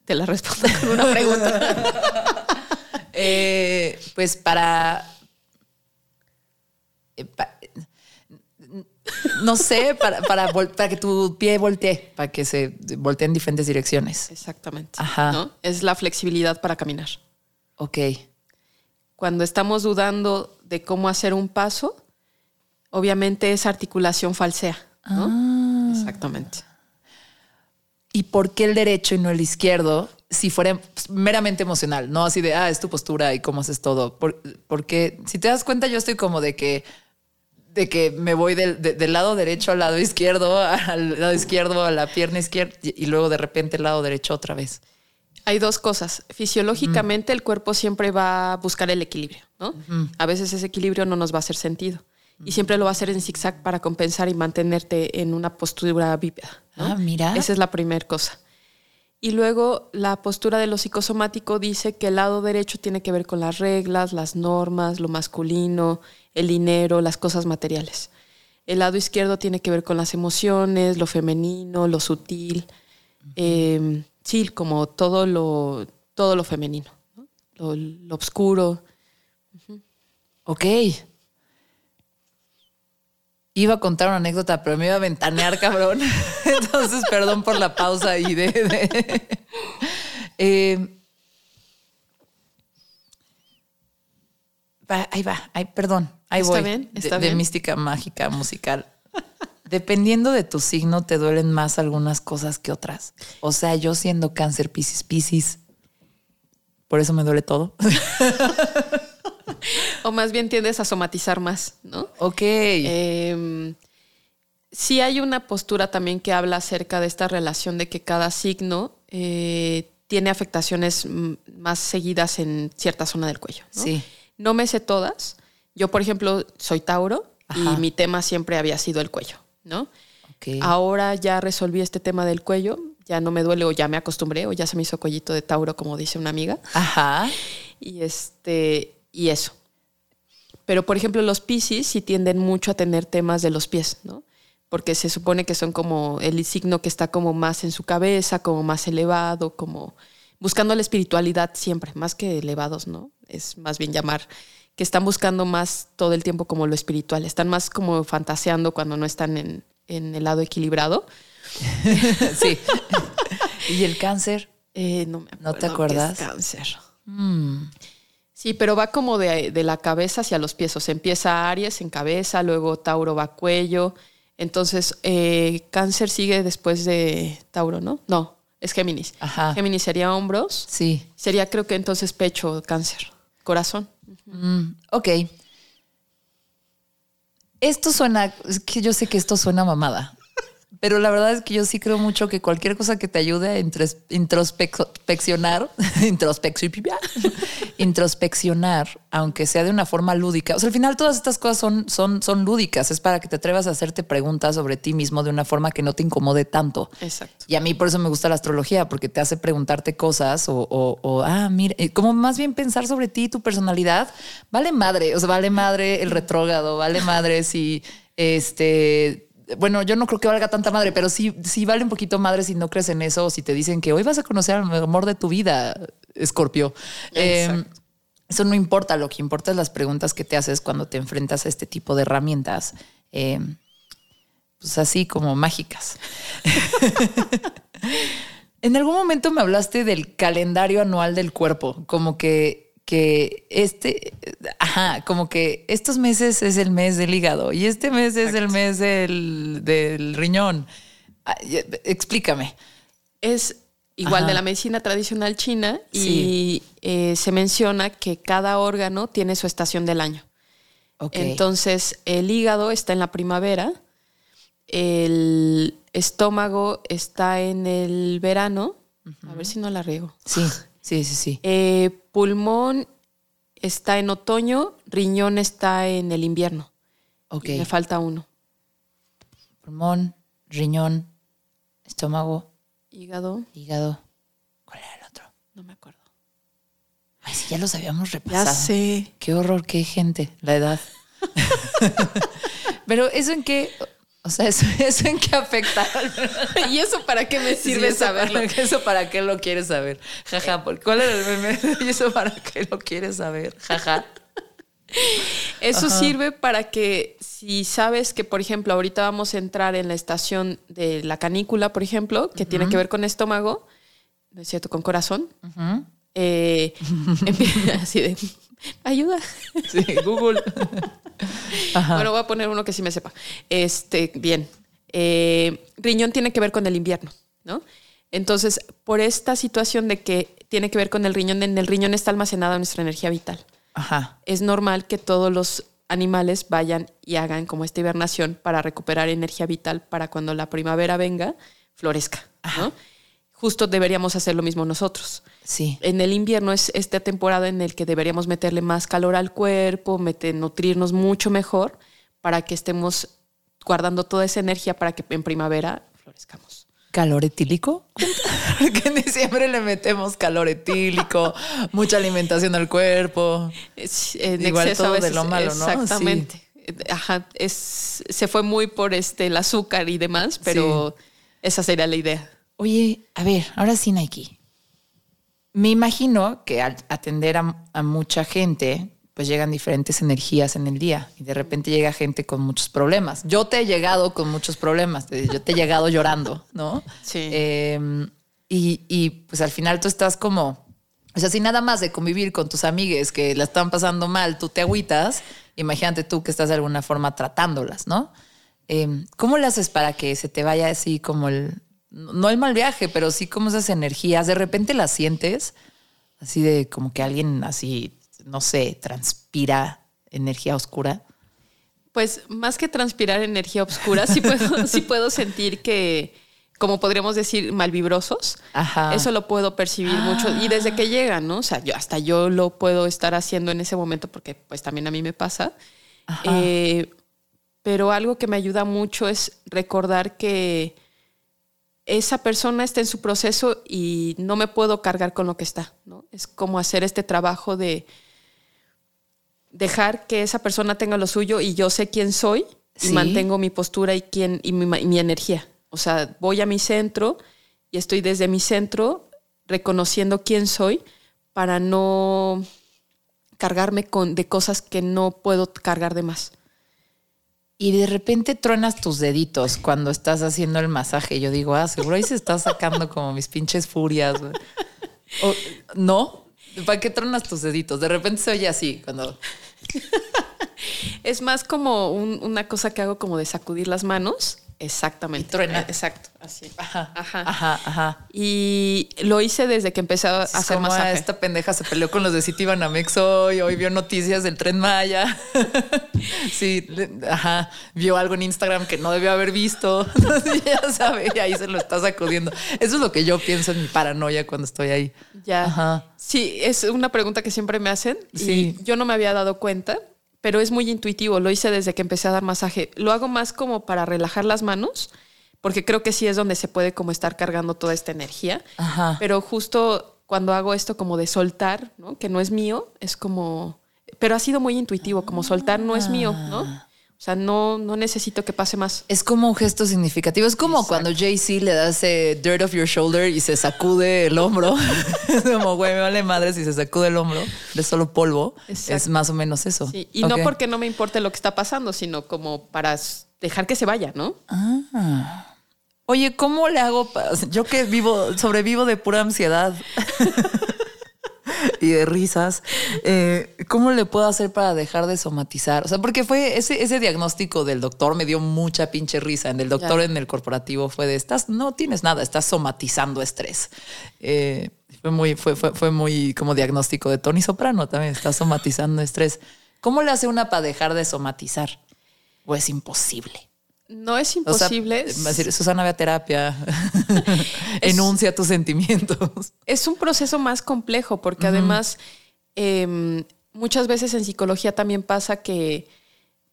Te la respondo con una pregunta. Eh, pues para, eh, pa- no sé, para, para, que tu pie voltee, para que se voltee en diferentes direcciones. Exactamente. Ajá. ¿no? Es la flexibilidad para caminar. Ok. Cuando estamos dudando de cómo hacer un paso, obviamente esa articulación falsea. ¿no? Ah. Exactamente. ¿Y por qué el derecho y no el izquierdo? Si fuera meramente emocional, no así de, ah, es tu postura y cómo haces todo. Por- porque si te das cuenta, yo estoy como de que, de que me voy del, de- del lado derecho al lado izquierdo, al lado izquierdo a la pierna izquierda y luego de repente el lado derecho otra vez. Hay dos cosas. Fisiológicamente el cuerpo siempre va a buscar el equilibrio, ¿no? A veces ese equilibrio no nos va a hacer sentido. Y siempre lo va a hacer en zigzag para compensar y mantenerte en una postura bípeda. ¿no? Ah, mira. Esa es la primera cosa. Y luego la postura de lo psicosomático dice que el lado derecho tiene que ver con las reglas, las normas, lo masculino, el dinero, las cosas materiales. El lado izquierdo tiene que ver con las emociones, lo femenino, lo sutil. Eh, sí, como todo lo, todo lo femenino, ¿no? lo, lo oscuro. Ok. Iba a contar una anécdota, pero me iba a ventanear, cabrón. Entonces, perdón por la pausa ahí de. de- Eh, va, ahí va, ahí, perdón, ahí Está voy. bien, De- está de, bien. mística mágica musical. Dependiendo de tu signo, te duelen más algunas cosas que otras. O sea, yo siendo cáncer, piscis, piscis, por eso me duele todo. O más bien tiendes a somatizar más, ¿no? ok. Eh, sí hay una postura también que habla acerca de esta relación de que cada signo eh, tiene afectaciones más seguidas en cierta zona del cuello. ¿no? Sí. No me sé todas. Yo, por ejemplo, soy Tauro Ajá. y mi tema siempre había sido el cuello, ¿no? Ahora ya resolví este tema del cuello, ya no me duele o ya me acostumbré o ya se me hizo cuellito de Tauro, como dice una amiga. Ajá. Y este, y eso. Pero, por ejemplo, los Piscis sí tienden mucho a tener temas de los pies, ¿no? Porque se supone que son como el signo que está como más en su cabeza, como más elevado, como buscando la espiritualidad siempre, más que elevados, ¿no? Es más bien llamar que están buscando más todo el tiempo como lo espiritual, están más como fantaseando cuando no están en, en el lado equilibrado. sí. ¿Y el cáncer? Eh, no me ¿No te acuerdo acuerdas? es cáncer. Mm. Sí, pero va como de, de la cabeza hacia los pies. O sea, empieza Aries en cabeza, luego Tauro va cuello. Entonces, eh, Cáncer sigue después de Tauro, ¿no? No, es Géminis. Ajá. Géminis sería hombros. Sí. Sería, creo que entonces, pecho, Cáncer. Corazón. Mm, ok. Esto suena, que yo sé que esto suena mamada, pero la verdad es que yo sí creo mucho que cualquier cosa que te ayude a introspeccionar, introspeccionar, introspeccionar, aunque sea de una forma lúdica. O sea, al final todas estas cosas son, son, son lúdicas. Es para que te atrevas a hacerte preguntas sobre ti mismo de una forma que no te incomode tanto. Exacto. Y a mí por eso me gusta la astrología, porque te hace preguntarte cosas o, o- o, ah, mira, eh, como más bien pensar sobre ti, tu personalidad. Vale madre, o sea, vale madre el retrógrado, vale madre si este. Bueno, yo no creo que valga tanta madre, pero sí, sí vale un poquito madre si no crees en eso o si te dicen que hoy vas a conocer al amor de tu vida, Escorpio. Eh, Exacto. eso no importa, lo que importa es las preguntas que te haces cuando te enfrentas a este tipo de herramientas. Eh, pues así como mágicas. en algún momento me hablaste del calendario anual del cuerpo, como que, que este, ajá, como que estos meses es el mes del hígado y este mes es el mes del, del riñón. Ah, explícame. Es igual de la medicina tradicional china y eh, se menciona que cada órgano tiene su estación del año. Entonces, el hígado está en la primavera, el estómago está en el verano. A ver si no la riego. Sí, sí, sí, sí. Eh, pulmón está en otoño, riñón está en el invierno. Ok. me falta uno. Pulmón, riñón, estómago. Hígado. Hígado. ¿Cuál era el otro? No me acuerdo. Ay, sí, ya los habíamos repasado. Ya sé. Qué horror, qué gente, la edad. Pero eso en qué, o sea, eso, en qué afecta. ¿Y eso para qué me sirve saberlo? ¿Eso para qué lo quieres saber? Jaja, ¿cuál era el meme? ¿Y eso para qué lo quieres saber? Jaja. Eso sirve para que si sabes que, por ejemplo, ahorita vamos a entrar en la estación de la canícula, por ejemplo, que tiene que ver con estómago, ¿no es cierto? Con corazón. Eh, así de ayuda. Sí, Google. Bueno, voy a poner uno que sí me sepa. Este, bien. Eh, riñón tiene que ver con el invierno, ¿no? Entonces, por esta situación de que tiene que ver con el riñón, en el riñón está almacenada nuestra energía vital. Ajá. Es normal que todos los animales vayan y hagan como esta hibernación para recuperar energía vital para cuando la primavera venga, florezca, ¿no? Justo deberíamos hacer lo mismo nosotros. Sí. En el invierno es esta temporada en el que deberíamos meterle más calor al cuerpo, meter, nutrirnos mucho mejor para que estemos guardando toda esa energía para que en primavera florezcamos. ¿Calor etílico? que en diciembre le metemos calor etílico, mucha alimentación al cuerpo. Igual todo de lo malo, ¿no? Exactamente. Ajá, es, se fue muy por este el azúcar y demás, pero esa sería la idea. Oye, a ver, ahora sí, Nike. Me imagino que al atender a, mucha gente, pues llegan diferentes energías en el día y de repente llega gente con muchos problemas. Yo te he llegado con muchos problemas, yo te he llegado llorando, ¿no? Sí. Em, y, y, pues al final tú estás como, o sea, si nada más de convivir con tus amigues que la están pasando mal, tú te agüitas, imagínate tú que estás de alguna forma tratándolas, ¿no? Em, ¿Cómo le haces para que se te vaya así como el, no el mal viaje, pero sí como esas energías, de repente las sientes, así de como que alguien así, no sé, transpira energía oscura. Pues más que transpirar energía oscura, sí puedo, sí puedo sentir que, como podríamos decir, malvibrosos. Ajá. Eso lo puedo percibir mucho. Y desde que llegan, ¿no? O sea, yo, hasta yo lo puedo estar haciendo en ese momento porque pues también a mí me pasa. Eh, pero algo que me ayuda mucho es recordar que esa persona está en su proceso y no me puedo cargar con lo que está. ¿no? Es como hacer este trabajo de dejar que esa persona tenga lo suyo y yo sé quién soy y mantengo mi postura y, quién, y mi, energía. O sea, voy a mi centro y estoy desde mi centro reconociendo quién soy para no cargarme con, de cosas que no puedo cargar de más y de repente truenas tus deditos cuando estás haciendo el masaje. Yo digo, ah, seguro ahí se está sacando como mis pinches furias. no, ¿para qué tronas tus deditos? De repente se oye así cuando. es más como una cosa que hago como de sacudir las manos Exactamente. truena. Exacto, así. Ajá, ajá, ajá, ajá. Y lo hice desde que empecé a hacer como masaje. Esta pendeja se peleó con los de Citibanamex hoy, hoy vio noticias del Tren Maya. sí, ajá, vio algo en Instagram que no debió haber visto. ya sabe, y ahí se lo está sacudiendo. Eso es lo que yo pienso en mi paranoia cuando estoy ahí. Ya. Ajá. Sí, es una pregunta que siempre me hacen sí. y yo no me había dado cuenta pero es muy intuitivo. Lo hice desde que empecé a dar masaje. Lo hago más como para relajar las manos, porque creo que sí es donde se puede como estar cargando toda esta energía. Pero justo cuando hago esto como de soltar, ¿no? que no es mío, es como... Pero ha sido muy intuitivo, como soltar no es mío, ¿no? O sea, no, no necesito que pase más. Es como un gesto significativo. Es como cuando Jay-Z le da ese dirt off your shoulder y se sacude el hombro. como, güey, me vale madre si se sacude el hombro de solo polvo. Es más o menos eso. Y no porque no me importe lo que está pasando, sino como para dejar que se vaya, ¿no? Ah. Oye, ¿cómo le hago? Yo que vivo, sobrevivo de pura ansiedad y de risas. eh, ¿Cómo le puedo hacer para dejar de somatizar? O sea, porque fue ese, ese diagnóstico del doctor me dio mucha pinche risa. En el doctor en el corporativo fue de estás, no tienes nada, estás somatizando estrés. Eh, fue muy, fue, fue, fue muy como diagnóstico de Tony Soprano también, estás somatizando estrés. ¿Cómo le hace una para dejar de somatizar? ¿O es imposible? No es O sea, imposible. va a decir, Susana, ve a terapia. Enuncia tus sentimientos. es un proceso más complejo porque además em, muchas veces en psicología también pasa que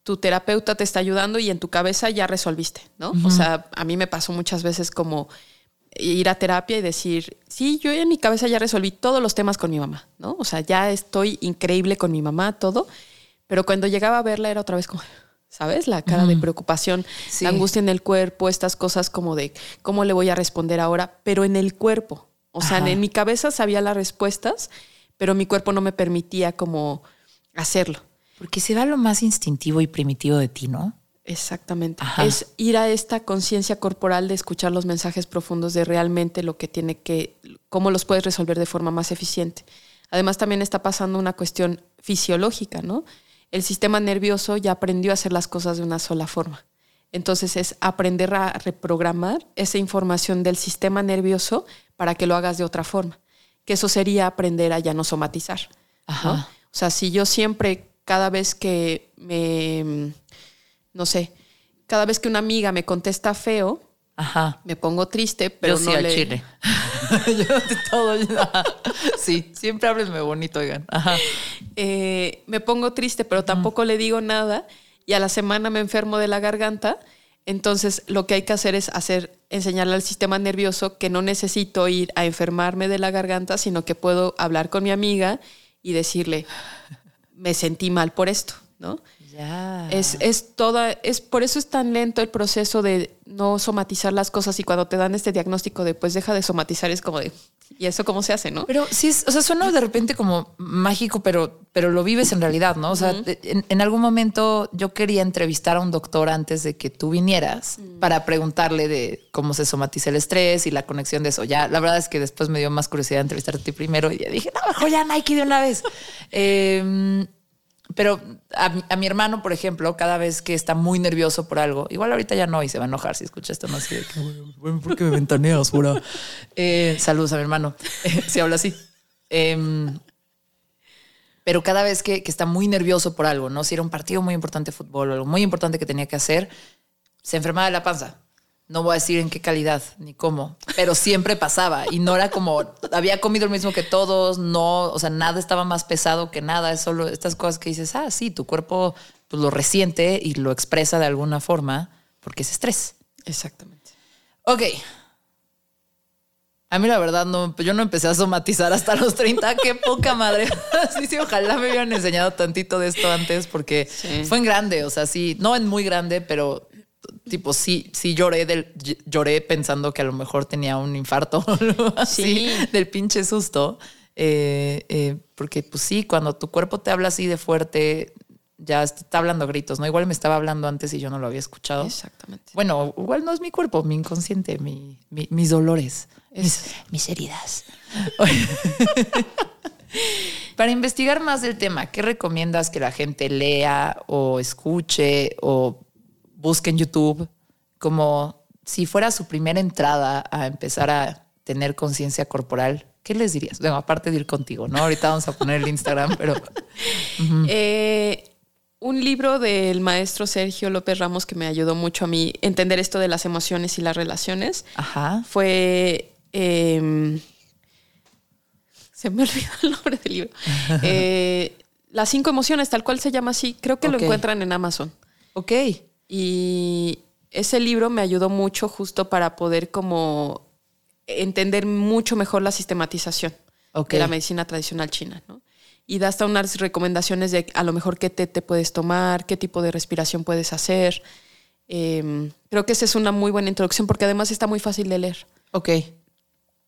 tu terapeuta te está ayudando y en tu cabeza ya resolviste, ¿no? O sea, a mí me pasó muchas veces como ir a terapia y decir, sí, yo en mi cabeza ya resolví todos los temas con mi mamá, ¿no? O sea, ya estoy increíble con mi mamá, todo, pero cuando llegaba a verla era otra vez como, ¿sabes? La cara de preocupación, Sí. la angustia en el cuerpo, estas cosas como de cómo le voy a responder ahora, pero en el cuerpo. O sea, Ajá. en mi cabeza sabía las respuestas, pero mi cuerpo no me permitía como hacerlo. Porque se va lo más instintivo y primitivo de ti, ¿no? Exactamente. Ajá. Es ir a esta conciencia corporal de escuchar los mensajes profundos de realmente lo que tiene que, cómo los puedes resolver de forma más eficiente. Además, también está pasando una cuestión fisiológica, ¿no? El sistema nervioso ya aprendió a hacer las cosas de una sola forma. Entonces es aprender a reprogramar esa información del sistema nervioso para que lo hagas de otra forma. Que eso sería aprender a ya no somatizar. ¿no? Ajá. O sea, si yo siempre, cada vez que me, no sé, cada vez que una amiga me contesta feo, Ajá. me pongo triste, pero Yo sí no al le... chile. yo de todo. ajá. Sí, siempre háblenme bonito, oigan. Ajá. eh, me pongo triste, pero tampoco le digo nada y a la semana me enfermo de la garganta. Entonces, lo que hay que hacer es hacer, enseñarle al sistema nervioso que no necesito ir a enfermarme de la garganta, sino que puedo hablar con mi amiga y decirle, me sentí mal por esto, ¿no? Ya. Es, es toda, es por eso es tan lento el proceso de no somatizar las cosas y cuando te dan este diagnóstico de pues deja de somatizar es como de ¿y eso cómo se hace, no? Pero sí, es, o sea, suena de repente como mágico, pero, pero lo vives en realidad, ¿no? O sea, en, en algún momento yo quería entrevistar a un doctor antes de que tú vinieras para preguntarle de cómo se somatiza el estrés y la conexión de eso. Ya, la verdad es que después me dio más curiosidad entrevistarte a ti primero y ya dije, no, mejor ya Nike de una vez. Em, pero a, mi- hermano, por ejemplo, cada vez que está muy nervioso por algo, igual ahorita ya no y se va a enojar si escucha esto, no sé, ¿por qué me ventaneas, jura? Eh, saludos a mi hermano, si habla así. Em, pero cada vez que, que está muy nervioso por algo, ¿no? Si era un partido muy importante de fútbol o algo muy importante que tenía que hacer, se enfermaba de la panza. No voy a decir en qué calidad ni cómo, pero siempre pasaba y no era como había comido el mismo que todos, no, o sea, nada estaba más pesado que nada, es solo estas cosas que dices, ah, sí, tu cuerpo pues, lo resiente y lo expresa de alguna forma porque es estrés. Exactamente. Ok. A mí la verdad no, yo no empecé a somatizar hasta los 30, qué poca madre. Sí, sí, ojalá me hubieran enseñado tantito de esto antes porque Sí. fue en grande, o sea, sí, no en muy grande, pero tipo sí, sí lloré del lloré pensando que a lo mejor tenía un infarto o algo así Sí. del pinche susto. Eh, eh, porque pues sí, cuando tu cuerpo te habla así de fuerte, ya está hablando gritos, ¿no? Igual me estaba hablando antes y yo no lo había escuchado. Exactamente. Bueno, igual no es mi cuerpo, mi inconsciente, mi- mi- mis dolores, mis, mis heridas. Para investigar más del tema, ¿qué recomiendas que la gente lea o escuche o busque en YouTube? Como si fuera su primera entrada a empezar a tener conciencia corporal, ¿qué les dirías? Bueno, aparte de ir contigo, ¿no? Ahorita vamos a poner el Instagram, pero Eh, un libro del maestro Sergio López Ramos que me ayudó mucho a mí entender esto de las emociones y las relaciones ajá. fue. em, se me olvidó el nombre del libro. Eh, las cinco emociones, tal cual se llama así. Creo que lo encuentran en Amazon. Ok. Y ese libro me ayudó mucho justo para poder como entender mucho mejor la sistematización de la medicina tradicional china, ¿no? Y da hasta unas recomendaciones de a lo mejor qué té te puedes tomar, qué tipo de respiración puedes hacer. Em, creo que esa es una muy buena introducción porque además está muy fácil de leer. Ok.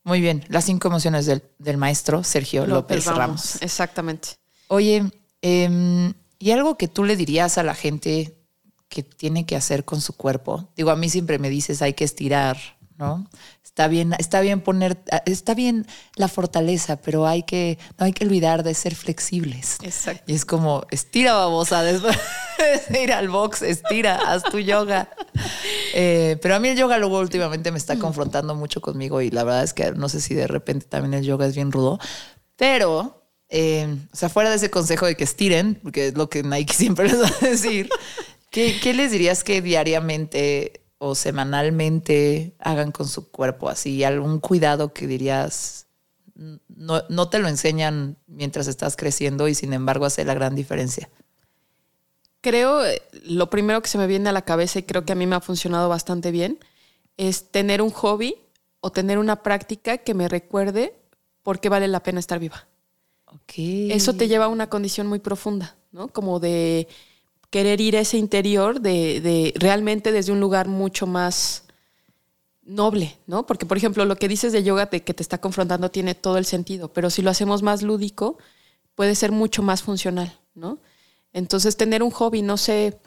Muy bien. Las cinco emociones del, del maestro Sergio López, Ramos. Exactamente. Oye, em, ¿y algo que tú le dirías a la gente que tiene que hacer con su cuerpo. Digo, a mí siempre me dices hay que estirar, ¿no? Está bien, está bien poner, está bien la fortaleza, pero hay que, no hay que olvidar de ser flexibles. Exacto. Y es como, estira babosa, después de ir al box, estira, haz tu yoga. Eh, pero a mí el yoga luego últimamente me está confrontando mucho conmigo y la verdad es que no sé si de repente también el yoga es bien rudo, pero eh, o sea, fuera de ese consejo de que estiren, porque es lo que Nike siempre les va a decir, ¿qué, qué les dirías que diariamente o semanalmente hagan con su cuerpo? Así, algún cuidado que dirías, no, no te lo enseñan mientras estás creciendo y sin embargo hace la gran diferencia. Creo, lo primero que se me viene a la cabeza y creo que a mí me ha funcionado bastante bien, es tener un hobby o tener una práctica que me recuerde por qué vale la pena estar viva. Okay. Eso te lleva a una condición muy profunda, ¿no? Como de querer ir a ese interior de, de, realmente desde un lugar mucho más noble, ¿no? Porque, por ejemplo, lo que dices de yoga que te está confrontando tiene todo el sentido, pero si lo hacemos más lúdico, puede ser mucho más funcional, ¿no? Entonces, tener un hobby, no sé,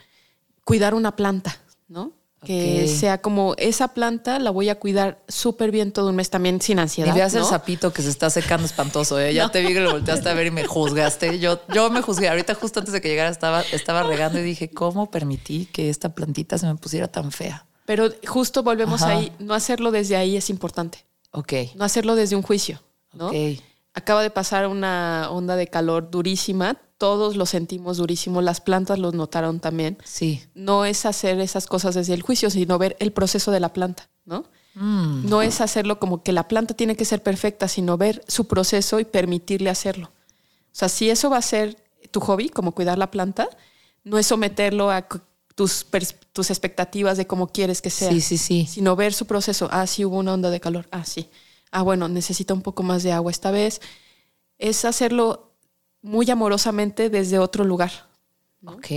cuidar una planta, ¿no? Que sea como esa planta la voy a cuidar súper bien todo un mes también sin ansiedad. Y veas el ¿no? sapito que se está secando espantoso, ¿eh? Ya te vi que lo volteaste a ver y me juzgaste. Yo, yo me juzgué. Ahorita justo antes de que llegara estaba, estaba regando y dije, ¿cómo permití que esta plantita se me pusiera tan fea? Pero justo volvemos Ajá. ahí, no hacerlo desde ahí es importante, Ok. no hacerlo desde un juicio, ¿no? Ok. Acaba de pasar una onda de calor durísima, todos lo sentimos durísimo, las plantas lo notaron también. Sí. No es hacer esas cosas desde el juicio, sino ver el proceso de la planta, ¿no? Mm. No es hacerlo como que la planta tiene que ser perfecta, sino ver su proceso y permitirle hacerlo. O sea, si eso va a ser tu hobby, como cuidar la planta, no es someterlo a tus, tus expectativas de cómo quieres que sea Sí, sí, sí. sino ver su proceso. Ah, sí hubo una onda de calor. Ah, sí. Ah, bueno, necesita un poco más de agua esta vez. Es hacerlo muy amorosamente desde otro lugar. Ok.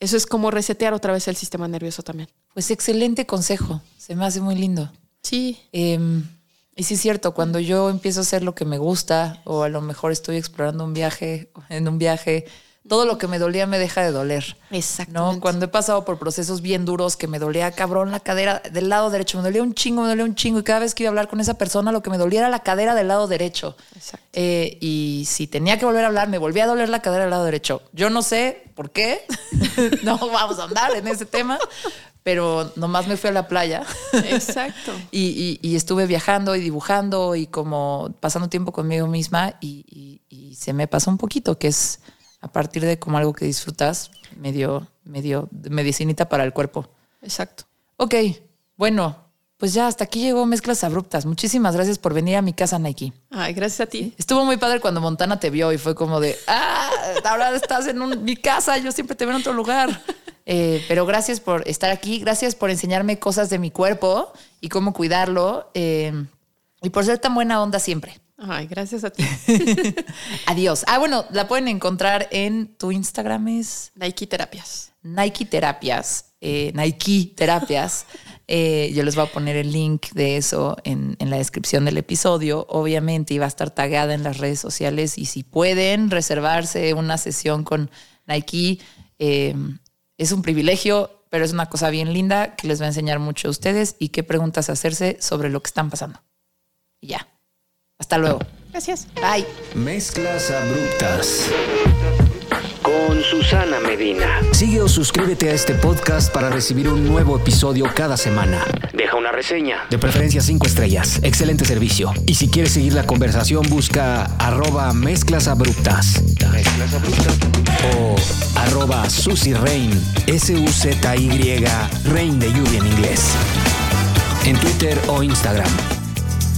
Eso es como resetear otra vez el sistema nervioso también. Pues excelente consejo. Se me hace muy lindo. Sí. Eh, y sí es cierto, cuando yo empiezo a hacer lo que me gusta o a lo mejor estoy explorando un viaje, en un viaje, todo lo que me dolía me deja de doler. Exactamente. ¿no? Cuando he pasado por procesos bien duros que me dolía cabrón la cadera del lado derecho, me dolía un chingo, me dolía un chingo y cada vez que iba a hablar con esa persona lo que me dolía era la cadera del lado derecho. Exacto. Eh, y si tenía que volver a hablar, me volvía a doler la cadera del lado derecho. Yo no sé por qué, no vamos a andar en ese tema, pero nomás me fui a la playa. Exacto. Y, y- y estuve viajando y dibujando y como pasando tiempo conmigo misma y se me pasó un poquito, que es a partir de como algo que disfrutas, medio, medio medicinita para el cuerpo. Exacto. Ok, bueno, pues ya hasta aquí llegó Mezclas Abruptas. Muchísimas gracias por venir a mi casa, Nike. Ay, gracias a ti. Estuvo muy padre cuando Montana te vio y fue como de, ah, ahora estás en un- mi casa, yo siempre te veo en otro lugar. Eh, pero gracias por estar aquí, gracias por enseñarme cosas de mi cuerpo y cómo cuidarlo eh, y por ser tan buena onda siempre. Ay, gracias a ti. Adiós. Ah, bueno, la pueden encontrar en tu Instagram es Nike Terapias. Nike Terapias, eh, Nike Terapias. Eh, yo les voy a poner el link de eso en, en la descripción del episodio. Obviamente, y va a estar tagueada en las redes sociales. Y si pueden reservarse una sesión con Nike, eh, es un privilegio, pero es una cosa bien linda que les va a enseñar mucho a ustedes y qué preguntas hacerse sobre lo que están pasando. Y ya. Hasta luego. Gracias. Bye. Mezclas abruptas. Con Susana Medina. Sigue o suscríbete a este podcast para recibir un nuevo episodio cada semana. Deja una reseña. De preferencia cinco estrellas. Excelente servicio. Y si quieres seguir la conversación, busca arroba mezclas abruptas. Mezclas abruptas. O arroba Susy Rain. S-U-Z-Y Rain de lluvia en inglés. En Twitter o Instagram.